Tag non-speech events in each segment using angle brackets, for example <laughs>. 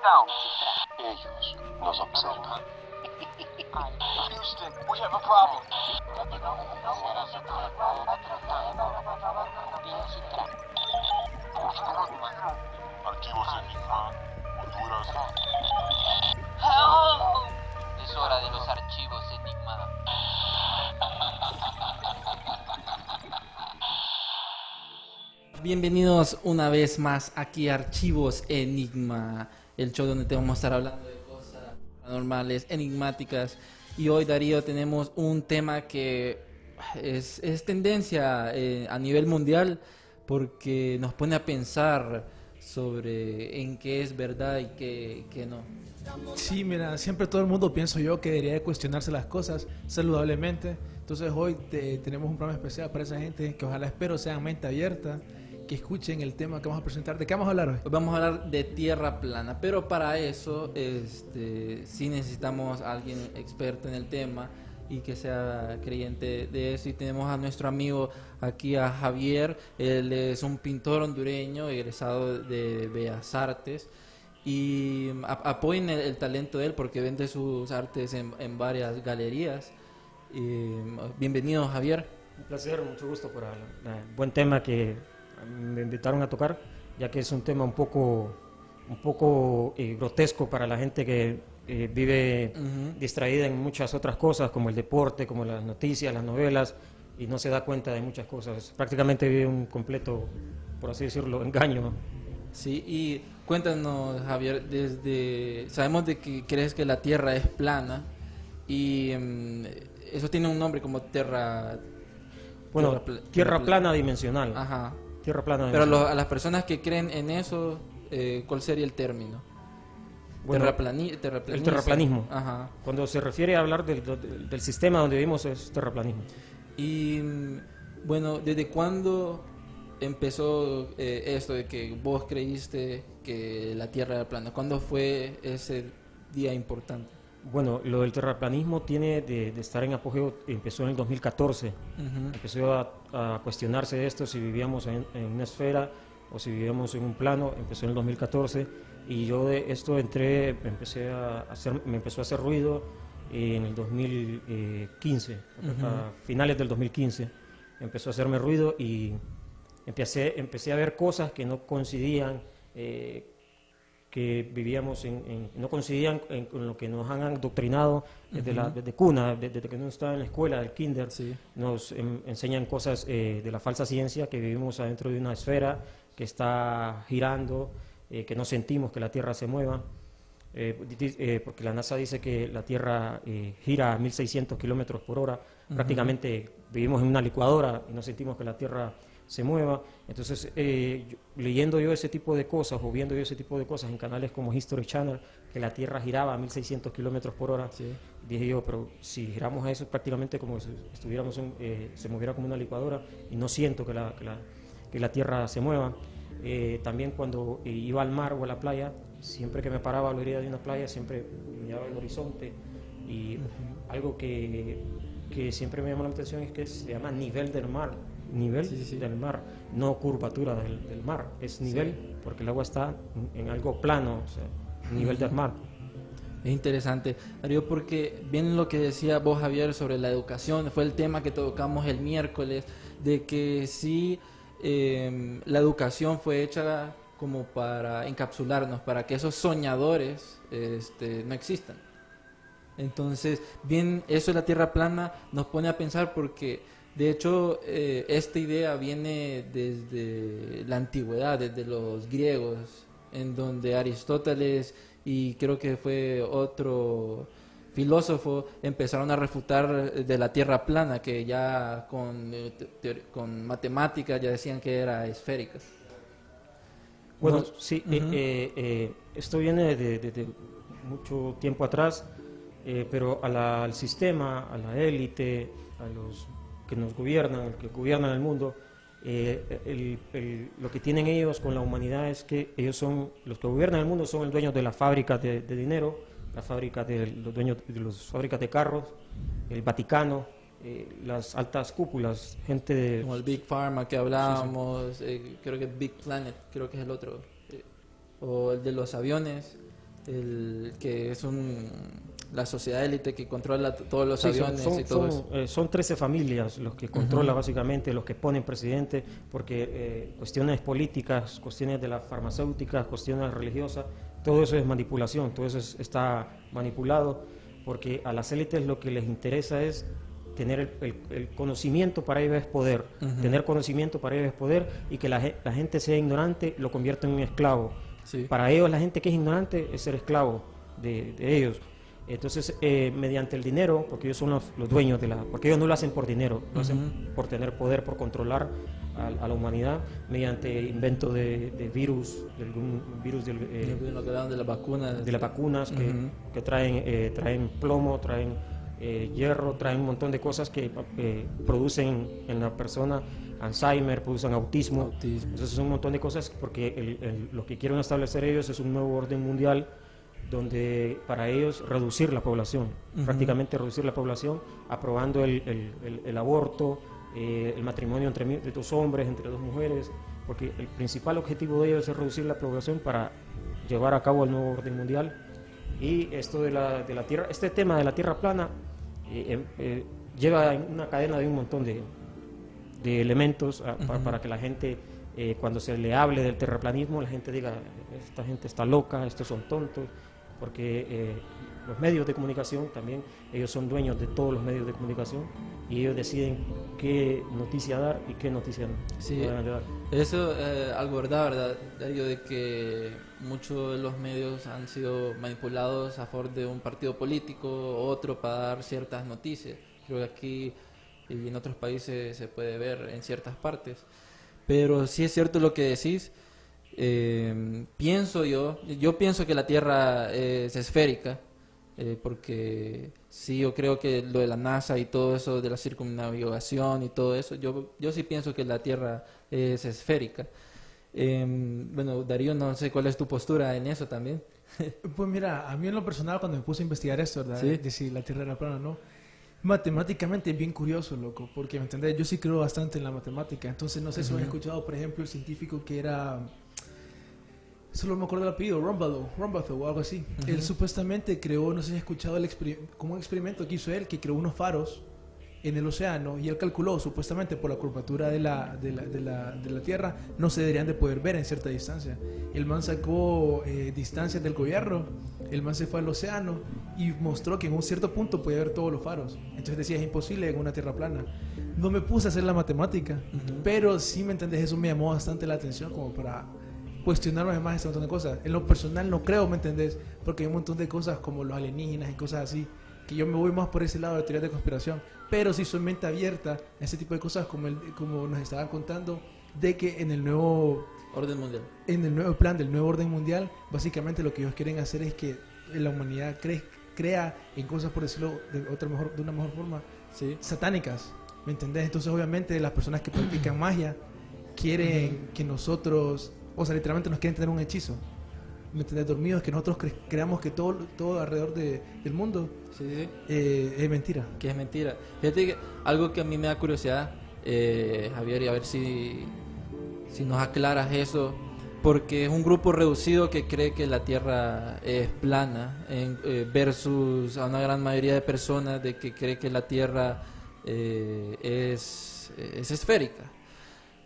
Ellos nos observan. Houston, we have a problem. Archivos Enigma, Honduras. Es hora de los archivos Enigma. Bienvenidos una vez más aquí a Archivos Enigma, el show donde te vamos a estar hablando de cosas paranormales, enigmáticas. Y hoy, Darío, tenemos un tema que es, es tendencia eh, a nivel mundial porque nos pone a pensar sobre en qué es verdad y qué, qué no. Sí, mira, siempre todo el mundo pienso yo que debería de cuestionarse las cosas saludablemente. Entonces hoy te- tenemos un programa especial para esa gente que ojalá espero sean mente abierta, que escuchen el tema que vamos a presentar. ¿De qué vamos a hablar hoy? Vamos a hablar de tierra plana, pero para eso este, sí necesitamos a alguien experto en el tema y que sea creyente de eso. Y tenemos a nuestro amigo aquí, a Javier. Él es un pintor hondureño, egresado de Bellas Artes. Y apoyen el, el talento de él porque vende sus artes en, en varias galerías. Y, bienvenido, Javier. Un placer, mucho gusto por el, el buen tema que me invitaron a tocar, ya que es un tema un poco, un poco eh, grotesco para la gente que eh, vive Ujú. distraída en muchas otras cosas, como el deporte, como las noticias, las novelas, y no se da cuenta de muchas cosas. Prácticamente vive un completo, por así decirlo, <laughs> engaño. ¿no? Sí, y cuéntanos, Javier, desde sabemos de que crees que la Tierra es plana y mm, eso tiene un nombre como Tierra. Bueno, pla- tierra pla- plana dimensional. Ajá. Tierra plana Pero lo- a las personas que creen en eso, eh, ¿cuál sería el término? Bueno, Terraplani- el terraplanismo. Ajá. Cuando se refiere a hablar del, del- del sistema donde vivimos es terraplanismo. Y bueno, ¿desde cuándo empezó eh, esto de que vos creíste que la Tierra era plana? ¿Cuándo fue ese día importante? Bueno, lo del terraplanismo tiene de, de estar en apogeo, empezó en el 2014. Ujú. Empezó a, a cuestionarse de esto, si vivíamos en, en una esfera o si vivíamos en un plano, empezó en el 2014 y yo de esto entré, empecé a hacer, me empezó a hacer ruido en el 2015, a finales del 2015, empezó a hacerme ruido y empecé, empecé a ver cosas que no coincidían, eh, que vivíamos en, en- no coincidían en- con lo que nos han adoctrinado desde, la, desde cuna, desde que uno estaba en la escuela, del kinder, Sí. nos em, enseñan cosas eh, de la falsa ciencia, que vivimos adentro de una esfera que está girando, eh, que no sentimos que la Tierra se mueva, eh, eh, porque la NASA dice que la Tierra eh, gira a 1600 kilómetros por hora, prácticamente vivimos en una licuadora y no sentimos que la Tierra se mueva. Entonces, eh, yo- leyendo yo ese tipo de cosas o viendo yo ese tipo de cosas en canales como History Channel, que la Tierra giraba a 1600 kilómetros por hora, Sí. dije yo, pero si giramos a eso prácticamente como si estuviéramos en- eh, se moviera como una licuadora y no siento que la, que la, que la Tierra se mueva. Eh, también cuando iba al mar o a la playa, siempre que me paraba a la orilla de una playa, siempre miraba el horizonte y algo que, que siempre me llamó la atención es que se llama nivel del mar, nivel Sí, sí. del mar, no curvatura del, del mar, es nivel porque el agua está en, en algo plano, o sea, nivel del mar. Es interesante, Darío, porque bien lo que decía vos, Javier, sobre la educación, fue el tema que tocamos el miércoles, de que sí, eh, la educación fue hecha como para encapsularnos, para que esos soñadores este, no existan. Entonces, bien, eso de la Tierra plana nos pone a pensar porque, de hecho, eh, esta idea viene desde la antigüedad, desde los griegos, en donde Aristóteles y creo que fue otro filósofo empezaron a refutar de la Tierra plana, que ya con, eh, con matemáticas ya decían que era esférica. Bueno, No- sí, eh, eh, eh, esto viene de, de- de mucho tiempo atrás, pero a la- al sistema, a la élite, a los que nos gobiernan, que gobiernan el mundo, eh, el- el- lo que tienen ellos con la humanidad es que ellos son, los que gobiernan el mundo son los dueños de las fábricas de, de dinero, las fábricas de los dueños de las fábricas de carros, el Vaticano, eh, las altas cúpulas, gente de Como el Big Pharma que hablábamos, eh, creo que Big Planet, creo que es el otro. eh, o el de los aviones, el que es un, la sociedad élite que controla todos los Sí, son, aviones son- y todo son, eso. eh, son 13 familias los que controlan básicamente, los que ponen presidente, porque eh, cuestiones políticas, cuestiones de las farmacéuticas, cuestiones religiosas, todo eso es manipulación, todo eso es- está manipulado, porque a las élites lo que les interesa es tener el, el- el conocimiento para ellos es poder, Ujú. tener conocimiento para ellos es poder y que la, ge- la gente sea ignorante lo convierte en un esclavo. Sí. Para ellos la gente que es ignorante es ser esclavo de, de ellos. Entonces, eh, mediante el dinero, porque ellos son los, los dueños de la... Porque ellos no lo hacen por dinero, lo hacen por tener poder, por controlar a, a la humanidad, mediante invento de, de virus, de algún virus del, eh, lo que hablaban de las vacunas. de las vacunas que, traen, eh, traen plomo, traen eh, hierro, traen un montón de cosas que eh, producen en la persona Alzheimer, producen autismo. Autismo. Entonces son un montón de cosas porque el- el- lo que quieren establecer ellos es un nuevo orden mundial donde para ellos reducir la población, Ujú. prácticamente reducir la población, aprobando el, el- el- el aborto, eh, el matrimonio entre de dos hombres, entre dos mujeres, porque el principal objetivo de ellos es reducir la población para llevar a cabo el nuevo orden mundial. Y esto de la, de la tierra, este tema de la tierra plana eh, eh, eh, lleva una cadena de un montón de, de elementos ah, pa- Ujú. para que la gente, eh, cuando se le hable del terraplanismo, la gente diga, esta gente está loca, estos son tontos, porque eh, los medios de comunicación también, ellos son dueños de todos los medios de comunicación y ellos deciden qué noticia dar y qué noticia no Sí. Eso, eh, algo verdad, ¿verdad? Darío, de que muchos de los medios han sido manipulados a favor de un partido político, otro para dar ciertas noticias. Creo que aquí y en otros países se puede ver en ciertas partes. Pero sí es cierto lo que decís. Eh, pienso yo, yo pienso que la Tierra es esférica, eh, porque sí, yo creo que lo de la NASA y todo eso, de la circunnavigación y todo eso, yo, yo sí pienso que la Tierra es esférica. Eh, bueno, Darío, no sé cuál es tu postura en eso también. <laughs> Pues mira, a mí en lo personal cuando me puse a investigar esto, ¿verdad? Sí. De si la Tierra era plana o no, matemáticamente es bien curioso, loco, porque me entendés, yo sí creo bastante en la matemática, entonces no sé si has escuchado, por ejemplo, el científico que era, solo me acuerdo el apellido, Rumbaugh o algo así. Él supuestamente creó, no sé si has escuchado el como un experimento que hizo él, que creó unos faros en el océano y él calculó supuestamente por la curvatura de la, de la, de la, de la Tierra no se deberían de poder ver en cierta distancia. El man sacó eh, distancias del gobierno, el man se fue al océano y mostró que en un cierto punto podía ver todos los faros. Entonces decía, es imposible en una Tierra plana. No me puse a hacer la matemática, pero sí me entendés, eso me llamó bastante la atención como para cuestionarme más este montón de cosas. En lo personal no creo, ¿me entendés? Porque hay un montón de cosas como los alienígenas y cosas así, que yo me voy más por ese lado de teorías de conspiración. Pero sí soy mente abierta a ese tipo de cosas como, el, como nos estaban contando, de que en el nuevo Orden mundial. en el nuevo plan del nuevo orden mundial, básicamente lo que ellos quieren hacer es que la humanidad cre- crea en cosas, por decirlo de, otra mejor, de una mejor forma, Sí. satánicas. ¿Me entendés? Entonces, obviamente, las personas que practican magia quieren que nosotros, o sea, literalmente nos quieren tener un hechizo. ¿Me entendés? Dormidos, que nosotros cre- creamos que todo, todo alrededor de- del mundo Sí, sí. eh, es mentira. que es mentira. Fíjate que algo que a mí me da curiosidad, eh, Javier, y a ver si, si nos aclaras eso, porque es un grupo reducido que cree que la Tierra es plana, en- eh, versus a una gran mayoría de personas de que cree que la Tierra es, es esférica.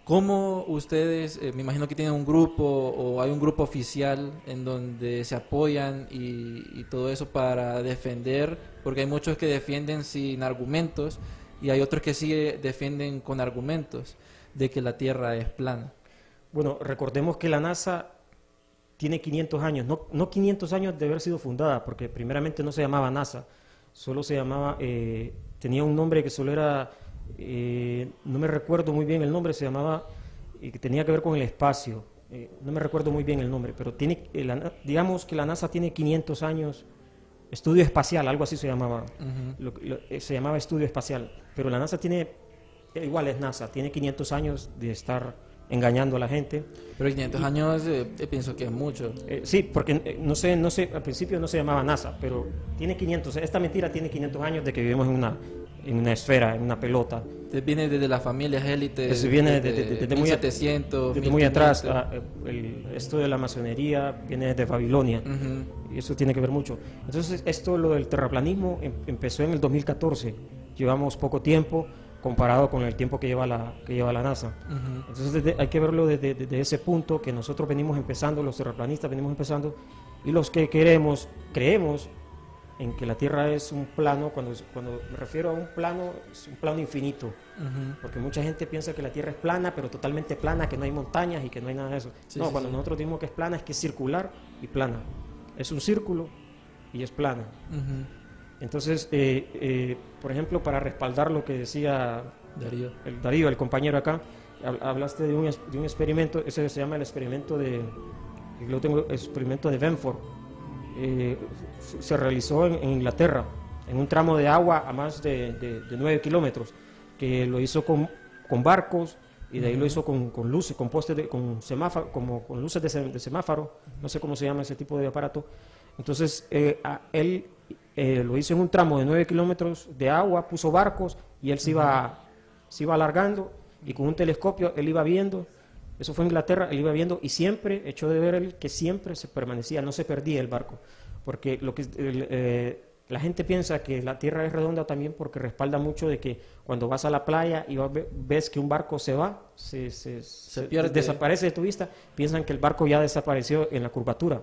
¿Cómo ustedes, eh, me imagino que tienen un grupo o hay un grupo oficial en donde se apoyan y, todo eso para defender? Porque hay muchos que defienden sin argumentos y hay otros que sí eh, defienden con argumentos de que la Tierra es plana. Bueno, recordemos que la NASA tiene 500 años, no, no 500 años de haber sido fundada, porque primeramente no se llamaba NASA, solo se llamaba, eh, tenía un nombre que solo era, eh, no me recuerdo muy bien el nombre, se llamaba, eh, que tenía que ver con el espacio. eh, no me recuerdo muy bien el nombre, pero tiene, eh, la digamos que la NASA tiene 500 años, estudio espacial, algo así se llamaba, Lo- lo- se llamaba estudio espacial, pero la NASA tiene, igual es NASA, tiene 500 años de estar engañando a la gente. Pero 500 años eh, eh, pienso que es mucho. Sí, porque no sé, no sé, al principio no se llamaba NASA, pero tiene 500, esta mentira tiene 500 años de que vivimos en una, en una esfera, en una pelota. Viene desde las familias élites. Viene desde, desde- desde muy, a- 1700, desde muy atrás. 1500. ah, el- esto de la masonería viene desde Babilonia. Ujú. Y eso tiene que ver mucho. Entonces, esto, lo del terraplanismo, em- empezó en el 2014. Llevamos poco tiempo comparado con el tiempo que lleva la, que lleva la NASA. Ujú. Entonces, desde- hay que verlo desde, desde ese punto que nosotros venimos empezando, los terraplanistas venimos empezando, y los que queremos, creemos en que la Tierra es un plano, cuando, cuando me refiero a un plano, es un plano infinito. Porque mucha gente piensa que la Tierra es plana, pero totalmente plana, que no hay montañas y que no hay nada de eso. Sí, no, sí, cuando sí. nosotros decimos que es plana, es que es circular y plana. Es un círculo y es plana. Entonces, eh, eh, por ejemplo, para respaldar lo que decía Darío. el Darío, el compañero acá, hab- hablaste de un, de un experimento, ese se llama el experimento de, yo lo tengo, experimento de Benford. Eh, se realizó en, en Inglaterra, en un tramo de agua a más de, de, de 9 kilómetros, que lo hizo con, con barcos y de ahí lo hizo con, con luces, con postes, de, con semáforo, como con luces de, de semáforo, no sé cómo se llama ese tipo de aparato. Entonces, eh, a- él eh, lo hizo en un tramo de 9 kilómetros de agua, puso barcos y él se iba, se iba alargando y con un telescopio él iba viendo. Eso fue Inglaterra, él iba viendo y siempre, echó de ver él que siempre se permanecía, no se perdía el barco. Porque lo que el, eh, la gente piensa que la Tierra es redonda también porque respalda mucho de que cuando vas a la playa y vas- ves que un barco se va, se, se- se pierde. desaparece de tu vista, piensan que el barco ya desapareció en la curvatura.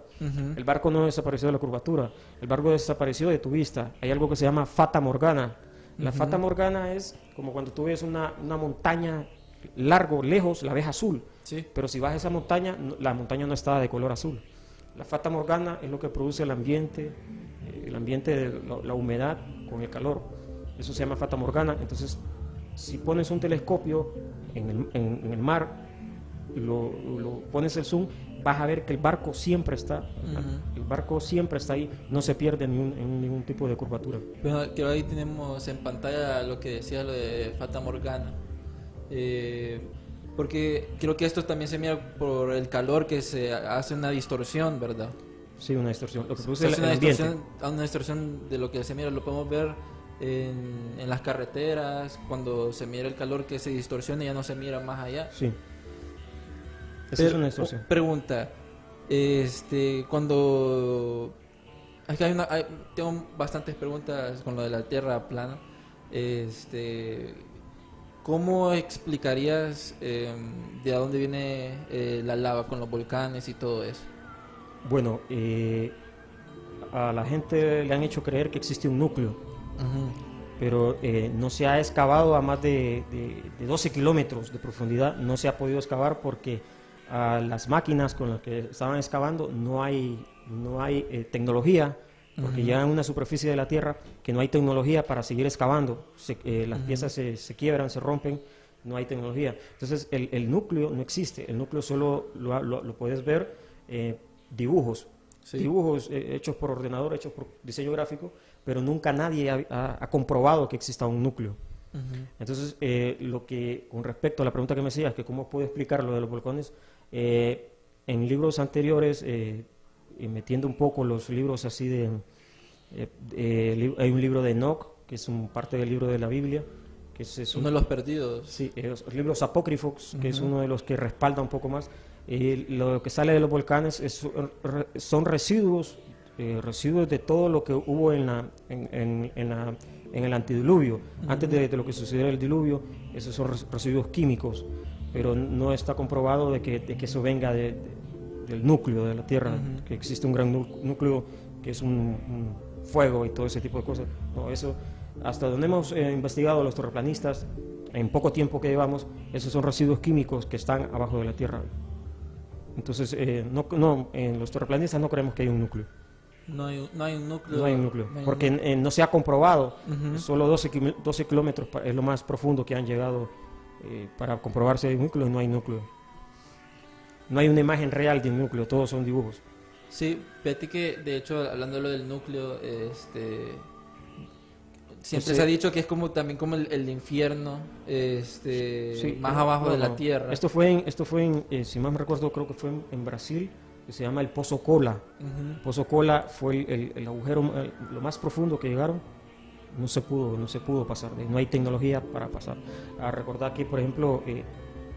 El barco no desapareció de la curvatura, el barco desapareció de tu vista. Hay algo que se llama fata morgana. La fata morgana es como cuando tú ves una, una montaña largo, lejos, la ves azul. Sí. Pero si vas a esa montaña, no- la montaña no está de color azul. La fata morgana es lo que produce el ambiente, eh, el ambiente de la, la humedad con el calor. Eso se llama fata morgana. Entonces, si pones un telescopio en el, en- en el mar, lo, lo pones el zoom, vas a ver que el barco siempre está, el barco siempre está ahí, no se pierde en ningún, ningún tipo de curvatura. Bueno, que ahí tenemos en pantalla lo que decía lo de Fata Morgana. Eh, porque creo que esto también se mira por el calor que se hace una distorsión, ¿verdad? Sí, una distorsión. Lo que produce el, una distorsión, una distorsión de lo que se mira, lo podemos ver en, en las carreteras, cuando se mira el calor que se distorsiona y ya no se mira más allá. Sí. Esa es una distorsión. oh, Pregunta, este, cuando es que hay una, hay- tengo bastantes preguntas con lo de la Tierra plana. Este, ¿cómo explicarías eh, de dónde viene eh, la lava con los volcanes y todo eso? Bueno, eh, a la gente le han hecho creer que existe un núcleo, pero eh, no se ha excavado a más de, de- de 12 kilómetros de profundidad, no se ha podido excavar porque a las máquinas con las que estaban excavando no hay, no hay eh, tecnología, porque ya en una superficie de la Tierra que no hay tecnología para seguir excavando, Se- eh, las piezas se, se quiebran, se rompen, no hay tecnología. Entonces el, el núcleo no existe, el núcleo solo lo, lo- lo puedes ver eh, dibujos, Sí. dibujos eh, hechos por ordenador, hechos por diseño gráfico, pero nunca nadie ha, ha- ha comprobado que exista un núcleo. Entonces, eh, lo que con respecto a la pregunta que me hacías, que cómo puedo explicar lo de los volcanes, eh, en libros anteriores, eh, metiendo un poco los libros así de, eh, eh, hay un libro de Enoch, que es un parte del libro de la Biblia, que es, es un- Uno de los perdidos. Sí, eh, los libros apócrifos, que es uno de los que respalda un poco más. Eh, lo que sale de los volcanes es- son residuos, eh, residuos de todo lo que hubo en, la, en, en- en la- en el antidiluvio. Antes de, de lo que sucediera el diluvio, esos son res- residuos químicos, pero no está comprobado de que, de que eso venga de- del núcleo de la Tierra, que existe un gran nú- núcleo que es un, un fuego y todo ese tipo de cosas. No, eso, hasta donde hemos eh, investigado los terraplanistas, en poco tiempo que llevamos, esos son residuos químicos que están abajo de la Tierra. Entonces, eh, no, no, en los terraplanistas no creemos que hay un núcleo. No hay, no hay un núcleo. No hay un núcleo. no hay un Porque núcleo. eh, no se ha comprobado. Ujú. Solo 12, quim- 12 kilómetros es lo más profundo que han llegado eh, para comprobarse hay un núcleo. No hay núcleo. No hay una imagen real de un núcleo, todos son dibujos. Sí, fíjate que de hecho hablando de lo del núcleo, este siempre Pues, se ha eh, dicho que es como también como el, el infierno, este Sí, más no, abajo no, de la no. tierra. Esto fue, en, esto fue en, eh, si mal me recuerdo, creo que fue en, en Brasil, que se llama el Pozo Cola. Pozo Cola fue el, el- el agujero, lo más profundo que llegaron. No se pudo, no se pudo pasar, no hay tecnología para pasar. A recordar que, por ejemplo, eh,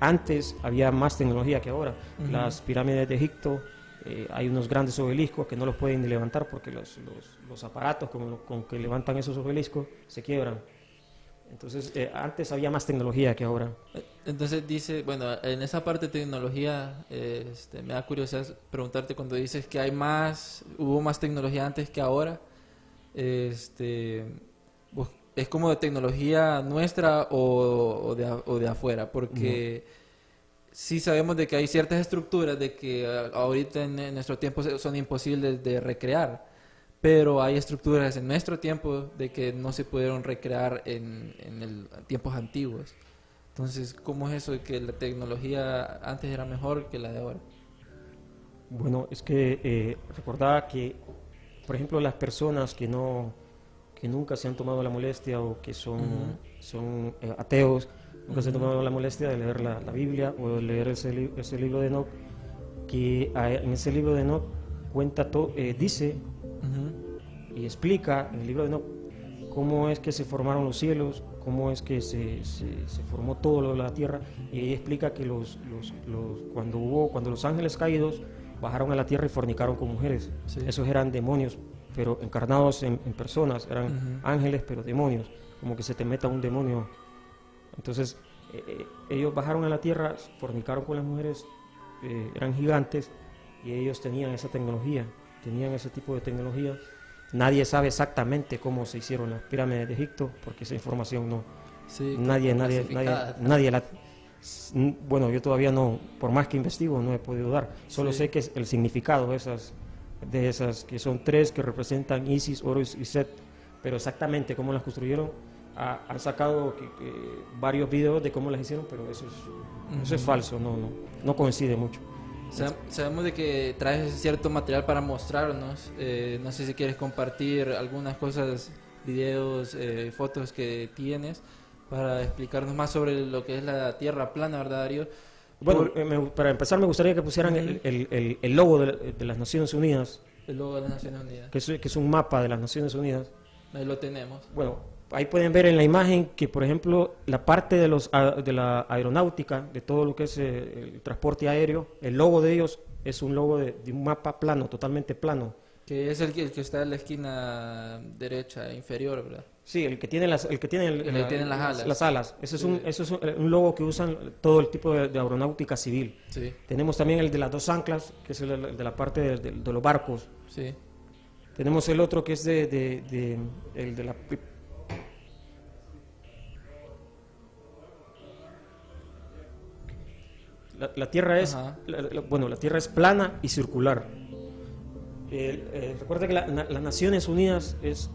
antes había más tecnología que ahora. Las pirámides de Egipto, eh, hay unos grandes obeliscos que no los pueden levantar porque los, los- los aparatos con, con que levantan esos obeliscos se quiebran. Entonces, eh, antes había más tecnología que ahora. Entonces dice, bueno, en esa parte de tecnología, eh, este, me da curiosidad preguntarte cuando dices que hay más, hubo más tecnología antes que ahora, este, vos- es como de tecnología nuestra o, o de, o de afuera, porque sí sabemos de que hay ciertas estructuras de que ah, ahorita en, en nuestro tiempo son imposibles de recrear, pero hay estructuras en nuestro tiempo de que no se pudieron recrear en, en el, tiempos antiguos. Entonces, ¿cómo es eso de que la tecnología antes era mejor que la de ahora? Bueno, es que eh, recordaba que, por ejemplo, las personas que no que nunca se han tomado la molestia o que son, Ujú. son eh, ateos, nunca se han tomado la molestia de leer la, la Biblia o de leer ese, li- ese libro de Enoch, que en ese libro de Enoch cuenta todo, dice Ujú. y explica en el libro de Enoch cómo es que se formaron los cielos, cómo es que se, se- se formó todo lo de la tierra, y explica que los, los- los- cuando hubo, cuando los ángeles caídos bajaron a la tierra y fornicaron con mujeres, Sí. esos eran demonios, pero encarnados en, en personas, eran Ujú. ángeles pero demonios, como que se te meta un demonio. Entonces, eh, eh, ellos bajaron a la tierra, fornicaron con las mujeres, eh, eran gigantes y ellos tenían esa tecnología, tenían ese tipo de tecnología. Nadie sabe exactamente cómo se hicieron las pirámides de Egipto, porque esa información no, Sí, nadie, nadie, nadie, nadie la... s- Bueno, yo todavía no, por más que investigo, no he podido dar. Solo Sí. sé que es el significado de esas, de esas, que son tres que representan Isis, Horus y Set, pero exactamente cómo las construyeron, ha- han sacado que- que varios videos de cómo las hicieron, pero eso es, eso es falso, no, no, no coincide mucho. Sab- Sabemos de que traes cierto material para mostrarnos. eh, no sé si quieres compartir algunas cosas, videos, eh, fotos que tienes para explicarnos más sobre lo que es la Tierra plana, ¿verdad, Darío? Bueno, Por- eh, me- para empezar me gustaría que pusieran el, el- el- el logo de, de las Naciones Unidas, el logo de las Naciones Unidas. que es, que es un mapa de las Naciones Unidas. Ahí lo tenemos. Bueno, ahí pueden ver en la imagen que, por ejemplo, la parte de, los, de la aeronáutica, de todo lo que es eh, el transporte aéreo, el logo de ellos es un logo de, de un mapa plano, totalmente plano. Que es el que, el que está en la esquina derecha inferior, ¿verdad? Sí, el que tiene las, el que tiene, el- El que tiene las alas. Las alas. Ese es, un, ese es un, logo que usan todo el tipo de, de aeronáutica civil. Sí, Tenemos también el de las dos anclas, que es el, el de la parte de, de- de los barcos. sí. Tenemos el otro que es de, el de la la, la tierra es la- la- bueno la tierra es plana y circular. Eh, recuerda que las Naciones Unidas es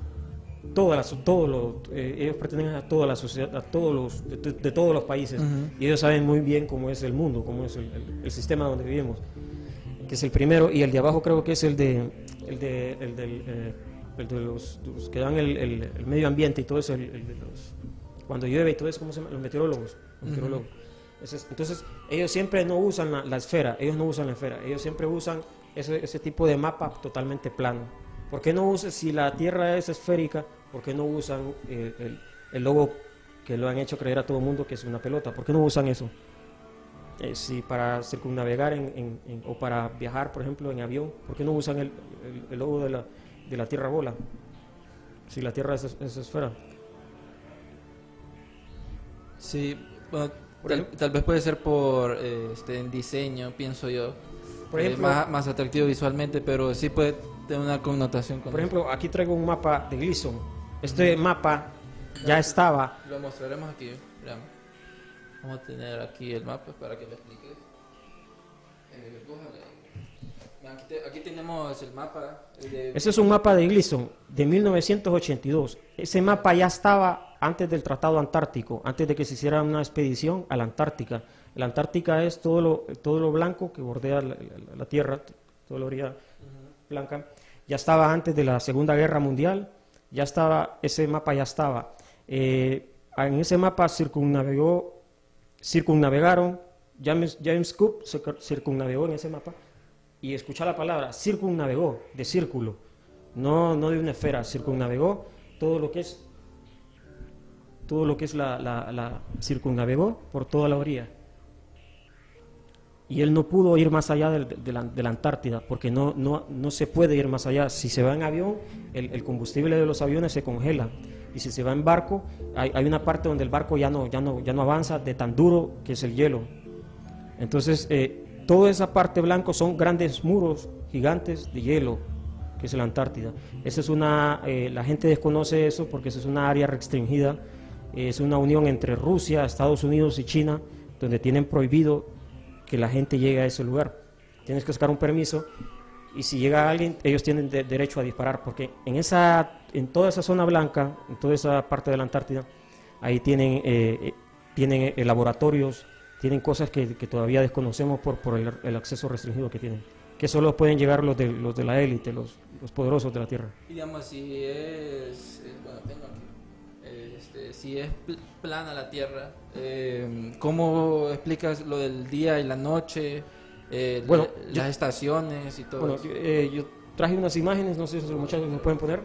todas las todos los eh, ellos pertenecen a toda la sociedad a todos los de, de- todos los países Ujú. y ellos saben muy bien cómo es el mundo cómo es el, el- el sistema donde vivimos que es el primero, y el de abajo creo que es el de, el de, el del, eh, el de los, los que dan el, el- medio ambiente y todo eso, el, de los, cuando llueve y todo eso, ¿cómo se llama? Los meteorólogos. los meteorólogos. Ese es- entonces, ellos siempre no usan la, la esfera, ellos no usan la esfera, ellos siempre usan ese, ese tipo de mapa totalmente plano. ¿Por qué no usan, si la Tierra es esférica, por qué no usan eh, el, el logo que lo han hecho creer a todo el mundo que es una pelota? ¿Por qué no usan eso? Eh, si para circunnavegar en, en- en- o para viajar, por ejemplo, en avión, ¿por qué no usan el, el- el logo de la, de la Tierra bola? Si la Tierra es, es esfera. Sí, bueno, tal, tal vez puede ser por eh, este, en diseño, pienso yo. Por Eh, ejemplo- más, más atractivo visualmente, pero sí puede tener una connotación con Por eso. ejemplo, aquí traigo un mapa de Gleason. Este mapa ya estaba. Lo mostraremos aquí. Vamos a tener aquí el mapa para que lo expliques. Eh. Aquí, te- aquí tenemos el mapa. el de- Ese es un mapa de Gleason de 1982. Ese mapa ya estaba antes del Tratado Antártico, antes de que se hiciera una expedición a la Antártica. La Antártica es todo lo, todo lo blanco que bordea la, la- la Tierra, toda la orilla blanca. Ya estaba antes de la Segunda Guerra Mundial, ya estaba, ese mapa ya estaba. Eh, en ese mapa circunnavegó, circunnavegaron, James, James Cook circ- circunnavegó en ese mapa y escuchá la palabra, circunnavegó, de círculo, no, no de una esfera, circunnavegó todo lo que es todo lo que es la, la circunnavegó por toda la orilla. Y él no pudo ir más allá de, la, Antártida, porque no, no, no se puede ir más allá. Si se va en avión, el, combustible de los aviones se congela. Y si se va en barco, hay, hay una parte donde el barco ya no, ya, no, ya no avanza de tan duro que es el hielo. Entonces, eh, toda esa parte blanco son grandes muros gigantes de hielo, que es la Antártida. Esa es una, eh, la gente desconoce eso porque esa es una área restringida. Es una unión entre Rusia, Estados Unidos y China, donde tienen prohibido que la gente llegue a ese lugar. Tienes que sacar un permiso y si llega alguien, ellos tienen de- derecho a disparar, porque en, esa, en toda esa zona blanca, en toda esa parte de la Antártida, ahí tienen, eh, eh, tienen eh, laboratorios, tienen cosas que, que todavía desconocemos por, por el, el acceso restringido que tienen, que solo pueden llegar los de, los de la élite, los, los poderosos de la Tierra. Y digamos, si es. eh, Bueno, tengo aquí. Este, si es pl- plana la Tierra, eh, ¿cómo explicas lo del día y la noche? eh, Bueno, la- yo- las estaciones y todo Bueno, yo, eh, yo traje unas imágenes, no sé si los muchachos nos pueden poner.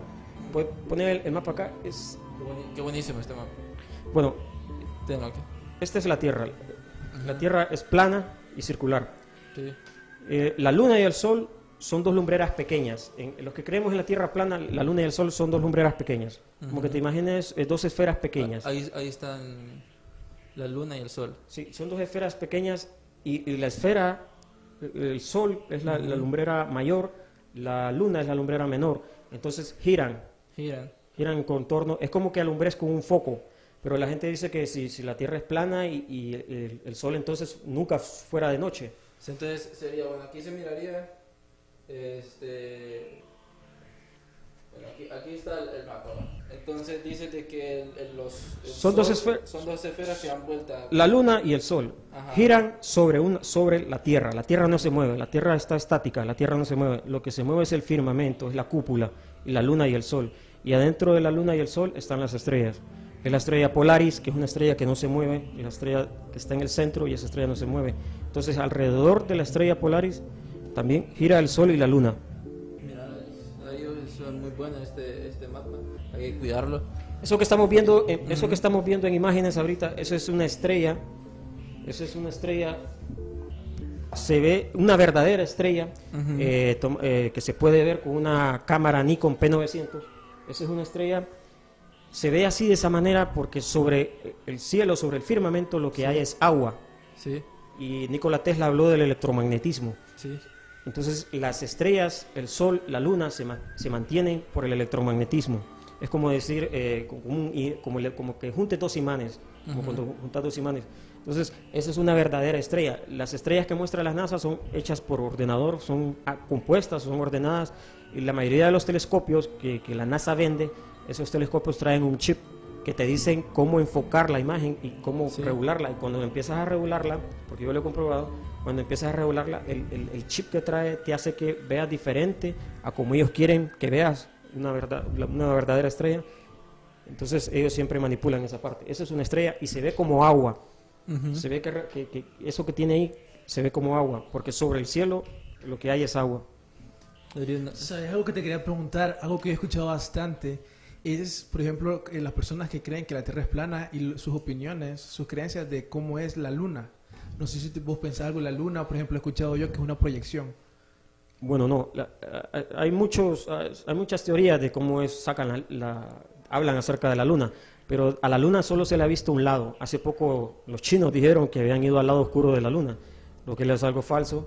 Pueden poner el, el mapa acá. Es, Qué, buenísimo este mapa. bueno, Tengo esta es la Tierra. La Tierra es plana y circular. Sí. Eh, la Luna y el Sol son dos lumbreras pequeñas. En, en los que creemos en la Tierra plana, la Luna y el Sol son dos lumbreras pequeñas. Como que te imagines eh, dos esferas pequeñas. Ahí, ahí están la luna y el sol. Sí, son dos esferas pequeñas y, y la esfera, el el Sol es la, la lumbrera mayor, la Luna es la lumbrera menor. Entonces giran, Giran. giran en contorno. Es como que alumbres con un foco. Pero la gente dice que si, si la Tierra es plana y, y el, el Sol entonces nunca fuera de noche. Entonces sería, bueno, aquí se miraría, este, bueno, aquí, aquí está el, el. Entonces dice de que el- el- los el Son dos esferas. son dos esferas que dan vuelta. La Luna y el Sol Ajá. giran sobre, una, sobre la Tierra. La Tierra no se mueve, la Tierra está estática, la Tierra no se mueve. Lo que se mueve es el firmamento, es la cúpula, y la Luna y el Sol. Y adentro de la Luna y el Sol están las estrellas. Es la estrella Polaris, que es una estrella que no se mueve, y la estrella que está en el centro, y esa estrella no se mueve. Entonces, alrededor de la estrella Polaris también gira el Sol y la Luna. Mira, es muy bueno este, este mapa, hay que cuidarlo. Eso que estamos viendo, eh, eso que estamos viendo en imágenes ahorita, eso es una estrella, eso es una estrella, se ve una verdadera estrella eh, eh, que se puede ver con una cámara Nikon P900. Esa es una estrella, se ve así de esa manera porque sobre el cielo, sobre el firmamento, lo que hay es agua. Sí, Y Nikola Tesla habló del electromagnetismo. sí. Entonces las estrellas, el sol, la luna se, ma- se mantienen por el electromagnetismo. Es como decir, eh, como, un- y- como, le- como que junte dos imanes, como cuando juntas dos imanes. Entonces, esa es una verdadera estrella. Las estrellas que muestra la NASA son hechas por ordenador, son ah, compuestas, son ordenadas. Y la mayoría de los telescopios que, que la NASA vende, esos telescopios traen un chip que te dicen cómo enfocar la imagen y cómo Sí. regularla. Y cuando empiezas a regularla, porque yo lo he comprobado, cuando empiezas a regularla, el, el- el chip que trae te hace que veas diferente a como ellos quieren que veas una, verdad, una verdadera estrella. Entonces ellos siempre manipulan esa parte. Esa es una estrella y se ve como agua. Ujú. Se ve que, que- que eso que tiene ahí se ve como agua, porque sobre el cielo lo que hay es agua. Debería una- ¿Sabes? Algo que te quería preguntar, algo que he escuchado bastante, es, por ejemplo, las personas que creen que la Tierra es plana y sus opiniones, sus creencias de cómo es la Luna. No sé si vos pensás algo en la Luna, por ejemplo, he escuchado yo que es una proyección. Bueno, no, la- hay muchos, hay muchas teorías de cómo es, sacan la, la- hablan acerca de la luna, pero a la luna solo se le ha visto un lado. Hace poco los chinos dijeron que habían ido al lado oscuro de la luna, lo que es algo falso.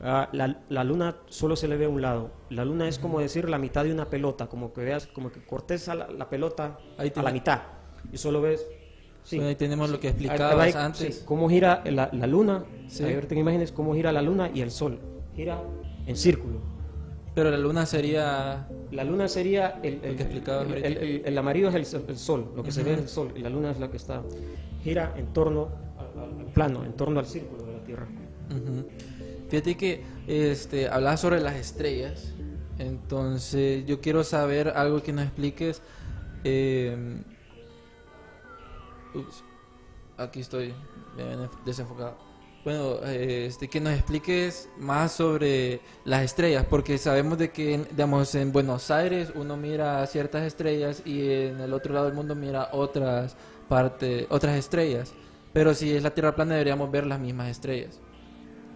Ah, la, la luna solo se le ve un lado. La luna es como decir la mitad de una pelota, como que veas, como que cortes a la, la pelota Ahí a la mitad y solo ves. Sí, Bueno, ahí tenemos lo que explicabas ahí- antes. sí, cómo gira la, la luna. Sí. Ahí ahorita en imágenes cómo gira la luna y el sol. Gira en círculo. Pero la luna sería... La luna sería el, el, Lo que explicabas el- el- el- amarillo es el, sol- lo que se ve es el sol, y la luna es la que está gira en torno al- al plano, en torno al círculo de la Tierra. Ujú. Fíjate que este, sobre las estrellas. Entonces, yo quiero saber algo que nos expliques. eh, ups, aquí estoy, desenfocado. Bueno, este, que nos expliques más sobre las estrellas, porque sabemos de que, digamos, en Buenos Aires uno mira ciertas estrellas y en el otro lado del mundo mira otras parte, otras estrellas. Pero si es la Tierra plana deberíamos ver las mismas estrellas.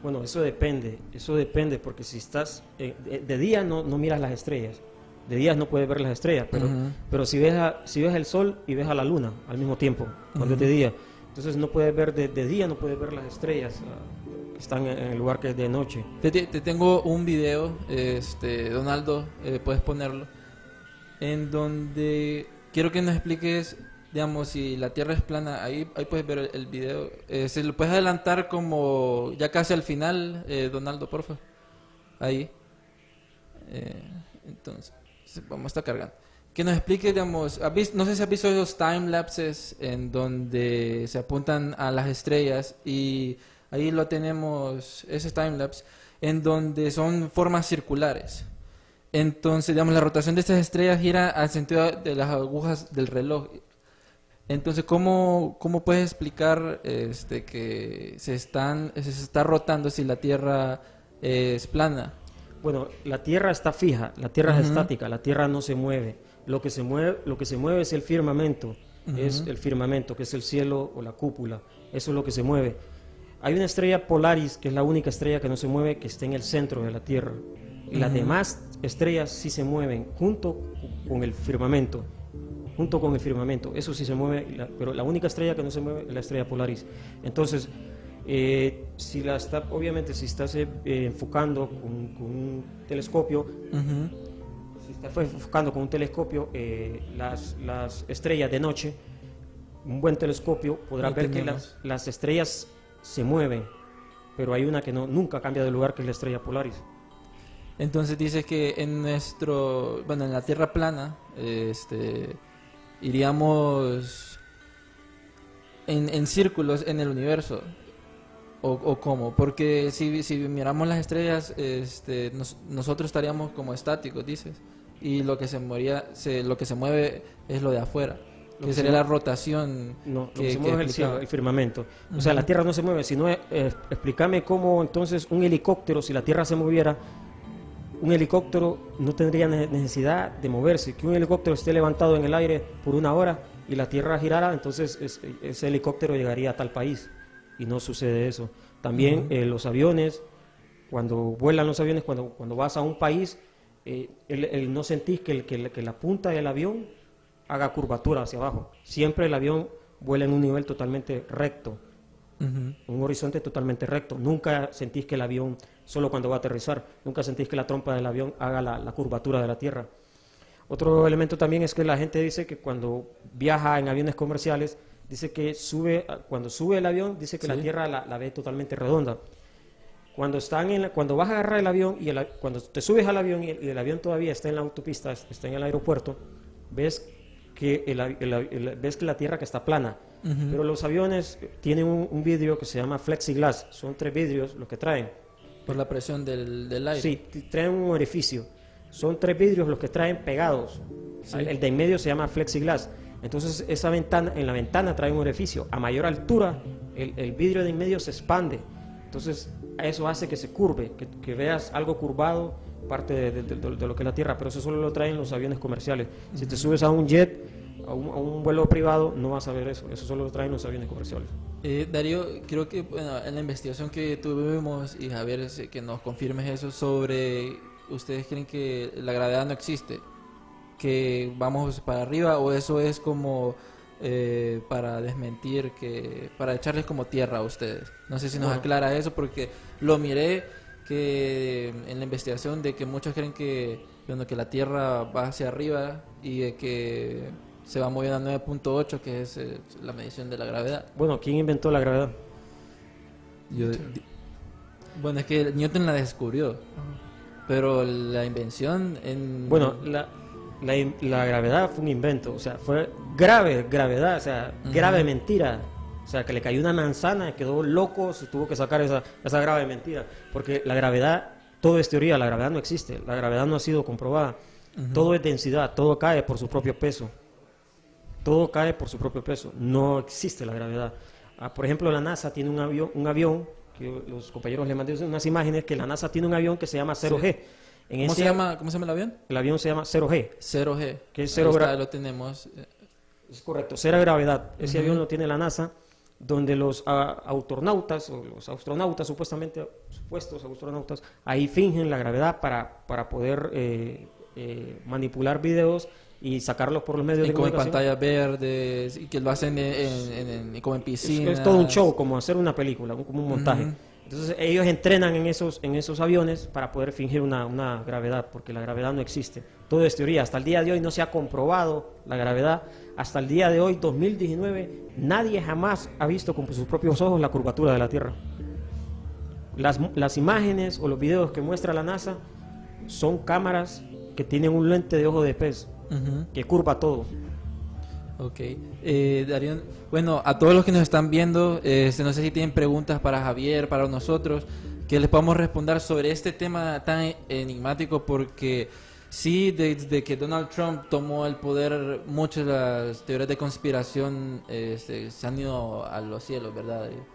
Bueno, eso depende, eso depende, porque si estás eh, de, de día no, no miras las estrellas, de día no puedes ver las estrellas, pero, pero si, ves a- si ves el sol y ves a la luna al mismo tiempo, cuando es de día, entonces no puedes ver de, de día, no puedes ver las estrellas ah, que están en, en el lugar que es de noche. Te, te- te tengo un video, este, Donaldo, eh, puedes ponerlo, en donde quiero que nos expliques, digamos, si la Tierra es plana. Ahí, ahí puedes ver el, el video. Eh, se lo puedes adelantar como ya casi al final, eh, Donaldo, porfa. Ahí. Eh, entonces, vamos a estar cargando. Que nos explique, digamos, ¿has vis- no sé si has visto esos time lapses en donde se apuntan a las estrellas y ahí lo tenemos, ese time lapse, en donde son formas circulares. Entonces, digamos, la rotación de estas estrellas gira al sentido de las agujas del reloj. Entonces, ¿cómo, cómo puedes explicar este, que se, están, se está rotando si la Tierra es plana? Bueno, la Tierra está fija, la Tierra es estática, la Tierra no se mueve. Lo que se mueve, lo que se mueve es el firmamento, es el firmamento, que es el cielo o la cúpula. Eso es lo que se mueve. Hay una estrella Polaris, que es la única estrella que no se mueve, que está en el centro de la Tierra. Y Las demás estrellas sí se mueven junto con el firmamento, junto con el firmamento. Eso sí se mueve, pero la única estrella que no se mueve es la estrella Polaris. Entonces, eh, si la está, obviamente, si estás eh, eh, enfocando con, con un telescopio, Ujú. si estás enfocando con un telescopio eh, las, las estrellas de noche, un buen telescopio podrá ver que las, las estrellas se mueven, pero hay una que no, nunca cambia de lugar, que es la estrella Polaris. Entonces dices que en nuestro, bueno, en la Tierra plana, este, iríamos en, en círculos en el universo. O, o cómo? Porque si, si miramos las estrellas, este, nos- nosotros estaríamos como estáticos, dices. Y lo que se moría, se, lo que se mueve es lo de afuera. Que que sería se la rotación. No, lo que- que se que mueve es el, firmamento. O sea, la. Tierra no se mueve, sino eh, explícame cómo entonces un helicóptero, si la Tierra se moviera, un helicóptero no tendría ne- necesidad de moverse. Que un helicóptero esté levantado en el aire por una hora y la Tierra girara, entonces es- ese helicóptero llegaría a tal país. Y no sucede eso. También eh, los aviones, cuando vuelan los aviones, cuando, cuando vas a un país, eh, el- el- no sentís que, el- que la- que la punta del avión haga curvatura hacia abajo. Siempre el avión vuela en un nivel totalmente recto, un horizonte totalmente recto. Nunca sentís que el avión, solo cuando va a aterrizar, nunca sentís que la trompa del avión haga la, la curvatura de la Tierra. Otro elemento también es que la gente dice que cuando viaja en aviones comerciales, dice que sube, cuando sube el avión, dice que la. Tierra la, la ve totalmente redonda. Cuando, están en la- cuando vas a agarrar el avión y el cuando te subes al avión y el, y el avión todavía está en la autopista, es- está en el aeropuerto, ves que, el ves que la Tierra que está plana. Pero los aviones tienen un, un vidrio que se llama flexiglass, son tres vidrios los que traen. Por la presión del, del aire. Sí, traen un orificio. Son tres vidrios los que traen pegados. Sí. El de en medio se llama flexiglass. Entonces esa ventana, en la ventana trae un orificio. A mayor altura, el, el vidrio de en medio se expande. Entonces eso hace que se curve, que, que veas algo curvado, parte de, de- de- de lo que es la Tierra. Pero eso solo lo traen los aviones comerciales. Si te subes a un jet, a un, a un vuelo privado, no vas a ver eso. Eso solo lo traen los aviones comerciales. Eh, Darío, creo que bueno, en la investigación que tuvimos, y Javier, que nos confirmes eso, sobre ustedes creen que la gravedad no existe, que vamos para arriba, o eso es como eh, para desmentir, que para echarles como tierra a ustedes. No sé si nos Bueno. aclara eso, porque lo miré que en la investigación de que muchos creen que, bueno, que la Tierra va hacia arriba y de que se va moviendo a 9.8, que es eh, la medición de la gravedad. Bueno, ¿quién inventó la gravedad? Yo- di- bueno, es que Newton la descubrió, pero la invención en... Bueno, la, la, la gravedad fue un invento, o sea, fue grave gravedad, o sea, Ujú. grave mentira. O sea, que le cayó una manzana, quedó loco, se tuvo que sacar esa, esa grave mentira. Porque la gravedad, todo es teoría, la gravedad no existe, la gravedad no ha sido comprobada. Todo es densidad, todo cae por su propio peso. Todo cae por su propio peso, no existe la gravedad. Ah, por ejemplo, la NASA tiene un avión, un avión que los compañeros le mandé unas imágenes, que la NASA tiene un avión que se llama 0G. En ¿Cómo ese- se, llama, ¿Cómo se llama el avión? El avión se llama 0G. 0G. Que es Ahí cero está, gra- lo tenemos. Eh, Es correcto, cero gravedad. Ese avión lo tiene la NASA, donde los ah, astronautas, o los astronautas, supuestamente, supuestos astronautas, ahí fingen la gravedad para, para poder eh, eh, manipular videos y sacarlos por los medios Y de como comunicación. pantallas verdes, y que lo hacen en, en- en- como en Es, piscinas. es todo un show, como hacer una película, como un montaje. Ujú. Entonces ellos entrenan en esos, en esos aviones para poder fingir una, una gravedad, porque la gravedad no existe. Todo es teoría. Hasta el día de hoy no se ha comprobado la gravedad. Hasta el día de hoy, 2019, nadie jamás ha visto con sus propios ojos la curvatura de la Tierra. Las, las imágenes o los videos que muestra la NASA son cámaras que tienen un lente de ojo de pez Ujú. que curva todo. Ok. Eh, Darío, bueno, a todos los que nos están viendo, este, no sé si tienen preguntas para Javier, para nosotros, que les podamos responder sobre este tema tan enigmático, porque sí, desde que Donald Trump tomó el poder, muchas de las teorías de conspiración este, se han ido a los cielos, ¿verdad? Darío?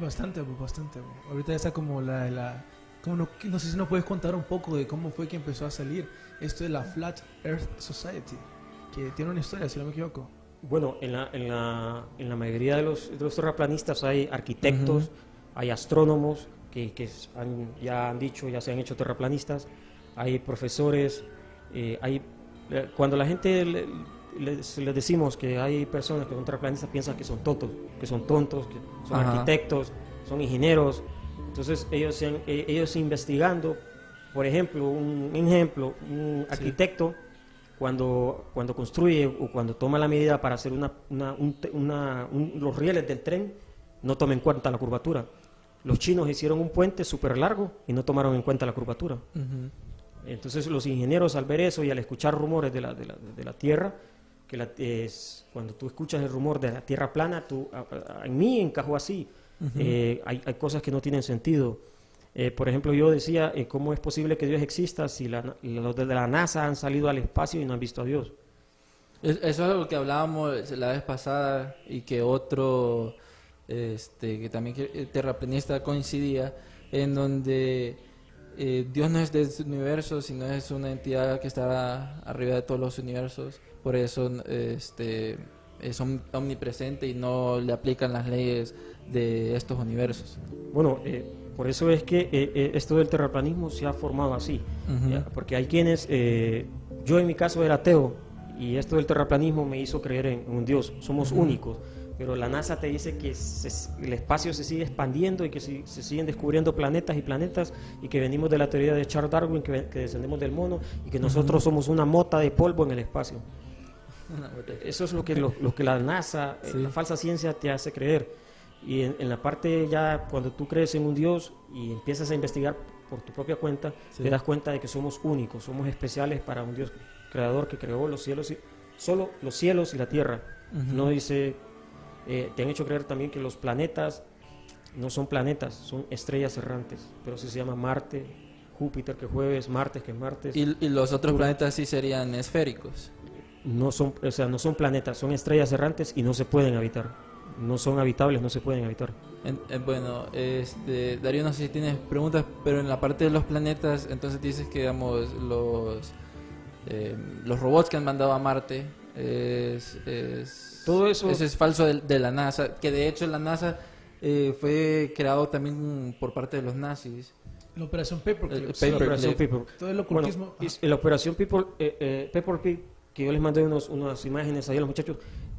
Bastante, bastante. Ahorita ya está como la... la como no, no sé si nos puedes contar un poco de cómo fue que empezó a salir esto de la Flat Earth Society, que tiene una historia, si no me equivoco. Bueno, en la, en la, en la mayoría de los, de los terraplanistas hay arquitectos, hay astrónomos que, que han- ya han dicho, ya se han hecho terraplanistas, hay profesores, eh, hay, eh, cuando la gente le- les, les decimos que hay personas que son terraplanistas piensan que son tontos, que son tontos, que son Ajá. arquitectos, son ingenieros, entonces ellos, eh, ellos investigando, por ejemplo, un, ejemplo, un arquitecto cuando, cuando construye o cuando toma la medida para hacer una, una- un te- una- un- los rieles del tren, no toma en cuenta la curvatura. Los chinos hicieron un puente súper largo y no tomaron en cuenta la curvatura. Entonces los ingenieros al ver eso y al escuchar rumores de la, de la, de la Tierra, que la- es- cuando tú escuchas el rumor de la Tierra plana, tú, a- mí encajó así. Eh, hay, hay cosas que no tienen sentido. Eh, por ejemplo, yo decía, eh, ¿cómo es posible que Dios exista si la, los de la NASA han salido al espacio y no han visto a Dios? Es- Eso es algo que hablábamos la vez pasada y que otro, este, que también eh, terraplanista coincidía, en donde eh, Dios no es de este universo, sino es una entidad que está arriba de todos los universos. Por eso este, es om- omnipresente y no le aplican las leyes de estos universos. Bueno, eh, por eso es que eh, eh, esto del terraplanismo se ha formado así. Porque hay quienes, eh, yo en mi caso era ateo, y esto del terraplanismo me hizo creer en un Dios. Somos únicos. Pero la NASA te dice que se- el espacio se sigue expandiendo y que si- se siguen descubriendo planetas y planetas y que venimos de la teoría de Charles Darwin, que, que descendemos del mono y que nosotros somos una mota de polvo en el espacio. <laughs> Eso es lo que, lo, lo que la NASA, eh, Sí. la falsa ciencia te hace creer. Y en, en la parte ya, cuando tú crees en un Dios y empiezas a investigar por tu propia cuenta, Sí. te das cuenta de que somos únicos, somos especiales para un Dios creador que creó los cielos, y, solo los cielos y la tierra. No dice, eh, te han hecho creer también que los planetas no son planetas, son estrellas errantes, pero sí se llama Marte, Júpiter que jueves, Marte que es martes. Y, y los otros planetas sí serían esféricos. no son, o sea, no son planetas, son estrellas errantes y no se pueden habitar. No son habitables, no se pueden habitar. En- en- bueno, este, Darío, no sé si tienes preguntas, pero en la parte de los planetas, entonces dices que, digamos, los, eh, los robots que han mandado a Marte es... es Todo eso- es falso de, de la NASA, que de hecho la NASA eh, fue creado también por parte de los nazis. La operación Paperclip. La operación. Todo el ocultismo. la operación eh, eh, Paperclip, que yo les mandé unos, unas imágenes ahí a los muchachos,